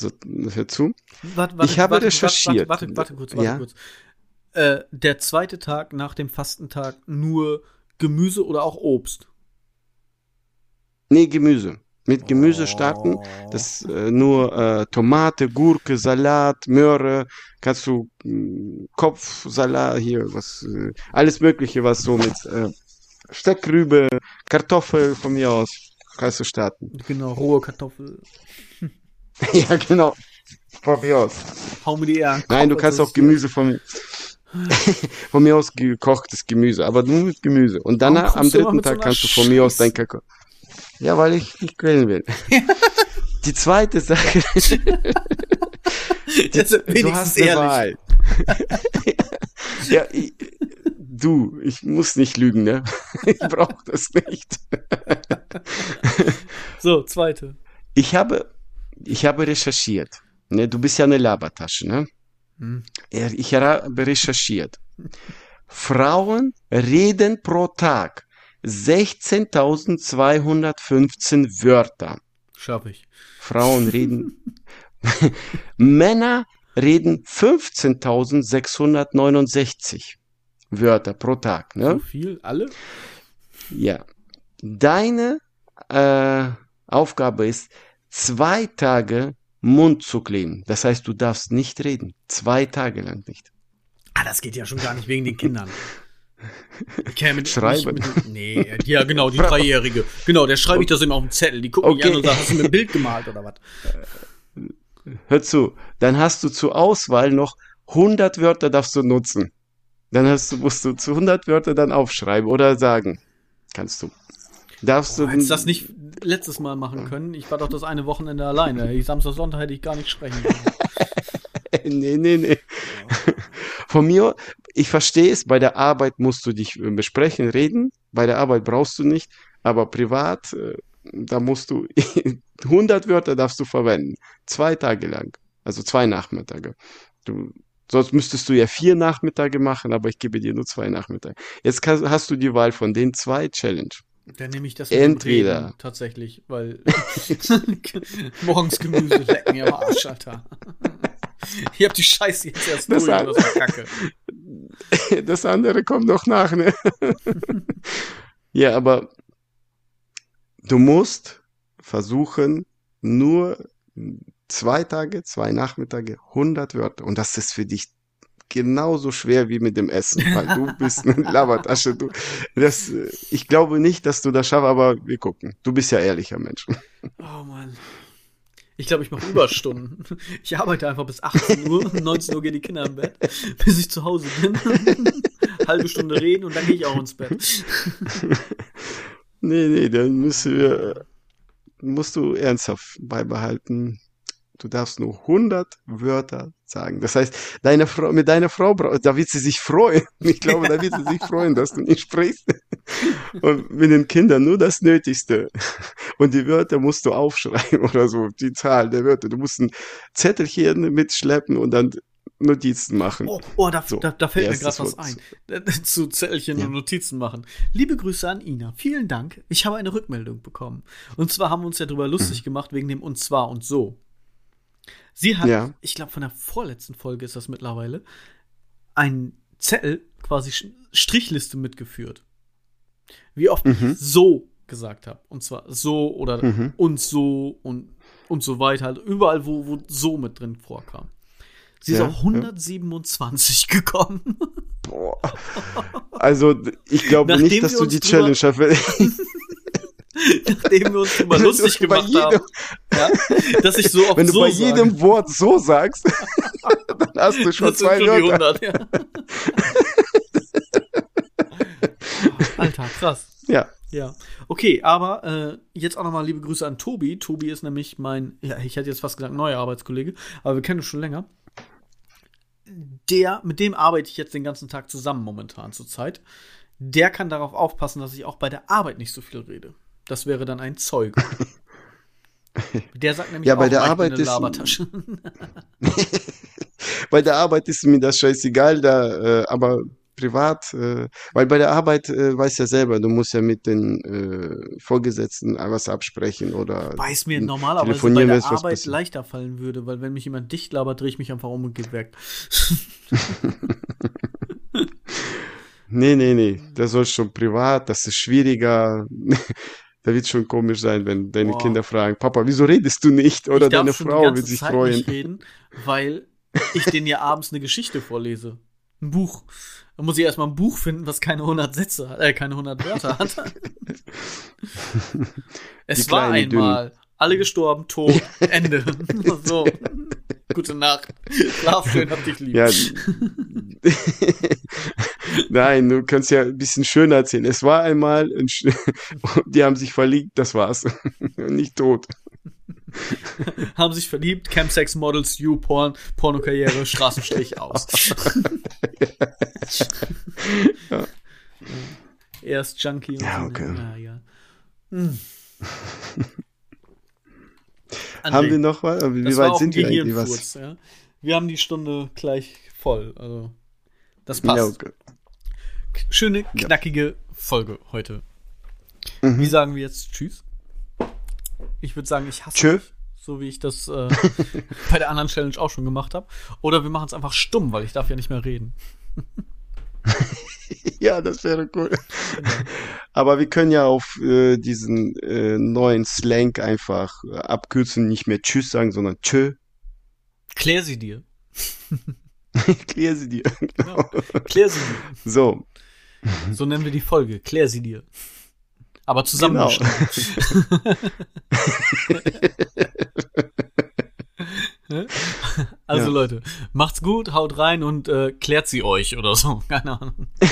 so, hör zu, Warte, warte, Ich habe warte, recherchiert. Warte, warte, warte kurz, warte Ja? kurz. Äh, der zweite Tag nach dem Fastentag nur Gemüse oder auch Obst? nee, Gemüse. Mit Gemüse starten, Oh. das äh, nur äh, Tomate, Gurke, Salat, Möhre, kannst du mh, Kopfsalat hier, was, äh, alles Mögliche, was so mit äh, Steckrübe, Kartoffel von mir aus, kannst du starten. Genau, rohe Kartoffel. Ja, genau. Von mir aus. Hau mir die eher Nein, du kannst auch Gemüse von mir. von mir aus gekochtes Gemüse, aber nur mit Gemüse. Und dann am du dritten so Tag einer kannst du von mir aus dein? Kakao. Ja, weil ich dich quälen will. Die zweite Sache, Jetzt sind du wenigstens hast eine ehrlich. Wahl. ja, ich, du, ich muss nicht lügen, ne? Ich brauche das nicht. So, zweite. Ich habe, ich habe recherchiert. Ne? Du bist ja eine Labertasche, ne? Hm. Ich habe recherchiert. Frauen reden pro Tag 16.215 Wörter. Schaff ich. Frauen reden. Männer reden 15.669 Wörter pro Tag. So Ne? viel? Alle? Ja. Deine äh, Aufgabe ist, zwei Tage Mund zu kleben. Das heißt, du darfst nicht reden. Zwei Tage lang nicht. Ah, das geht ja schon gar nicht wegen den Kindern. Ja mit, Schreiben. Mit, nee, ja, genau, die Dreijährige. Genau, der schreibe ich das immer auf dem Zettel. Die gucken mich Okay. an und sagen, hast du mir ein Bild gemalt oder was? Hör zu, dann hast du zur Auswahl noch 100 Wörter darfst du nutzen. Dann hast du, musst du zu 100 Wörter dann aufschreiben oder sagen. Kannst du. Darfst du. Hättest du das nicht letztes Mal machen können? Ich war doch das eine Wochenende alleine. Ich, Samstag, Sonntag hätte ich gar nicht sprechen können. nee, nee, nee. Von mir, ich verstehe es, bei der Arbeit musst du dich äh, besprechen, reden. Bei der Arbeit brauchst du nicht, aber privat, äh, da musst du 100 Wörter darfst du verwenden. Zwei Tage lang. Also zwei Nachmittage. Du, sonst müsstest du ja vier Nachmittage machen, aber ich gebe dir nur zwei Nachmittage. Jetzt hast du die Wahl von den zwei Challenge. Dann nehme ich das Entweder. Reden tatsächlich, weil morgens Gemüse lecken ja Arsch, Alter. Ich hab die Scheiße jetzt erst Das durch, hat- das war kacke. Das andere kommt noch nach, ne? ja, aber du musst versuchen, nur zwei Tage, zwei Nachmittage, 100 Wörter. Und das ist für dich genauso schwer wie mit dem Essen, weil du bist eine Labertasche. Du, das, ich glaube nicht, dass du das schaffst, aber wir gucken. Du bist ja ehrlicher Mensch. Oh Mann. Ich glaube, ich mache Überstunden. Ich arbeite einfach bis 18 Uhr, 19 Uhr gehen die Kinder im Bett, bis ich zu Hause bin. Halbe Stunde reden und dann gehe ich auch ins Bett. Nee, nee, dann müssen wir, musst du ernsthaft beibehalten. Du darfst nur 100 Wörter sagen. Das heißt, deine Frau, mit deiner Frau, da wird sie sich freuen. Ich glaube, da wird sie sich freuen, dass du nicht sprichst. Und mit den Kindern nur das Nötigste. Und die Wörter musst du aufschreiben oder so, die Zahl der Wörter. Du musst ein Zettelchen mitschleppen und dann Notizen machen. Oh, oh da, So, da, da fällt mir gerade was ein. Zu Zettelchen Ja. und Notizen machen. Liebe Grüße an Ina. Vielen Dank. Ich habe eine Rückmeldung bekommen. Und zwar haben wir uns ja drüber lustig Mhm. gemacht wegen dem und zwar und so. Sie hat, Ja. ich glaube, von der vorletzten Folge ist das mittlerweile, einen Zettel, quasi Strichliste mitgeführt. Wie oft Mhm. ich so gesagt habe. Und zwar so oder Mhm. und so und, und so weiter. Halt überall, wo, wo so mit drin vorkam. Sie ist Ja, auf 127 gekommen. Boah. Also, ich glaube nicht, dass du die drüber- Challenge erfüllst. Nachdem wir uns drüber lustig gemacht haben. Ja, dass ich so oft Wenn du so bei sage. jedem Wort so sagst, dann hast du schon Das sind zwei schon die Wörter. 100, ja. Alter, krass. Ja. Ja. Okay, aber äh, jetzt auch nochmal liebe Grüße an Tobi. Tobi ist nämlich mein, ja, ich hätte jetzt fast gesagt, neuer Arbeitskollege, aber wir kennen uns schon länger. Der, mit dem arbeite ich jetzt den ganzen Tag zusammen momentan zurzeit. Der kann darauf aufpassen, dass ich auch bei der Arbeit nicht so viel rede. Das wäre dann ein Zeuge. Der sagt nämlich Ja, bei auch der Arbeit eine ist- Labertasche. Bei der Arbeit ist mir das scheißegal, da, äh, aber privat, äh, weil bei der Arbeit, äh, weißt ja selber, du musst ja mit den äh, Vorgesetzten was absprechen oder Weil es mir normalerweise bei der Arbeit leichter fallen würde, weil wenn mich jemand dicht labert, drehe ich mich einfach um und gehe weg. Nee, nee, nee, das soll schon privat, das ist schwieriger. Da wird schon komisch sein, wenn deine Boah. Kinder fragen, Papa, wieso redest du nicht? Oder deine Frau wird sich Zeit freuen. nicht reden, weil ich denen ja abends eine Geschichte vorlese. Ein Buch. Da muss ich erstmal ein Buch finden, was keine 100 Sätze hat, äh, keine 100 Wörter hat. es war einmal. Alle gestorben, tot, Ende. so. Gute Nacht. Schlaf schön, hab dich lieb. Ja. Nein, du kannst ja ein bisschen schöner erzählen. Es war einmal, ein die haben sich verliebt, das war's. Nicht tot. Haben sich verliebt, Campsex Models, You Porn, Pornokarriere, Straßenstrich aus. Ja. Erst Junkie und Ja, okay. Ja, ja. Hm. Haben wir noch was? Wie weit sind wir eigentlich? Was? Ja. Wir haben die Stunde gleich voll. Also, das passt. Ja, okay. Schöne, knackige Folge heute. Mhm. Wie sagen wir jetzt Tschüss? Ich würde sagen, ich hasse Tschö. dich, so wie ich das äh, bei der anderen Challenge auch schon gemacht habe. Oder wir machen es einfach stumm, weil ich darf ja nicht mehr reden. Ja, das wäre cool. Aber wir können ja auf äh, diesen äh, neuen Slang einfach äh, abkürzen, nicht mehr Tschüss sagen, sondern Tschö. Klär sie dir. Klär sie dir. Genau. Klär sie dir. So. So nennen wir die Folge. Klär sie dir. Aber zusammen. Genau. also Ja. Leute, macht's gut, haut rein und äh, klärt sie euch oder so. Keine Ahnung.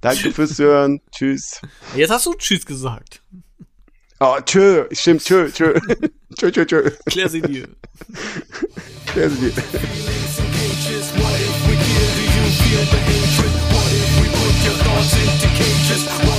Danke fürs Hören. Tschüss. Jetzt hast du Tschüss gesagt. Oh, tschö. Stimmt, tschö, tschö. tschö, tschö, tschö. Klär sie dir. Klär sie dir. Sounds indicates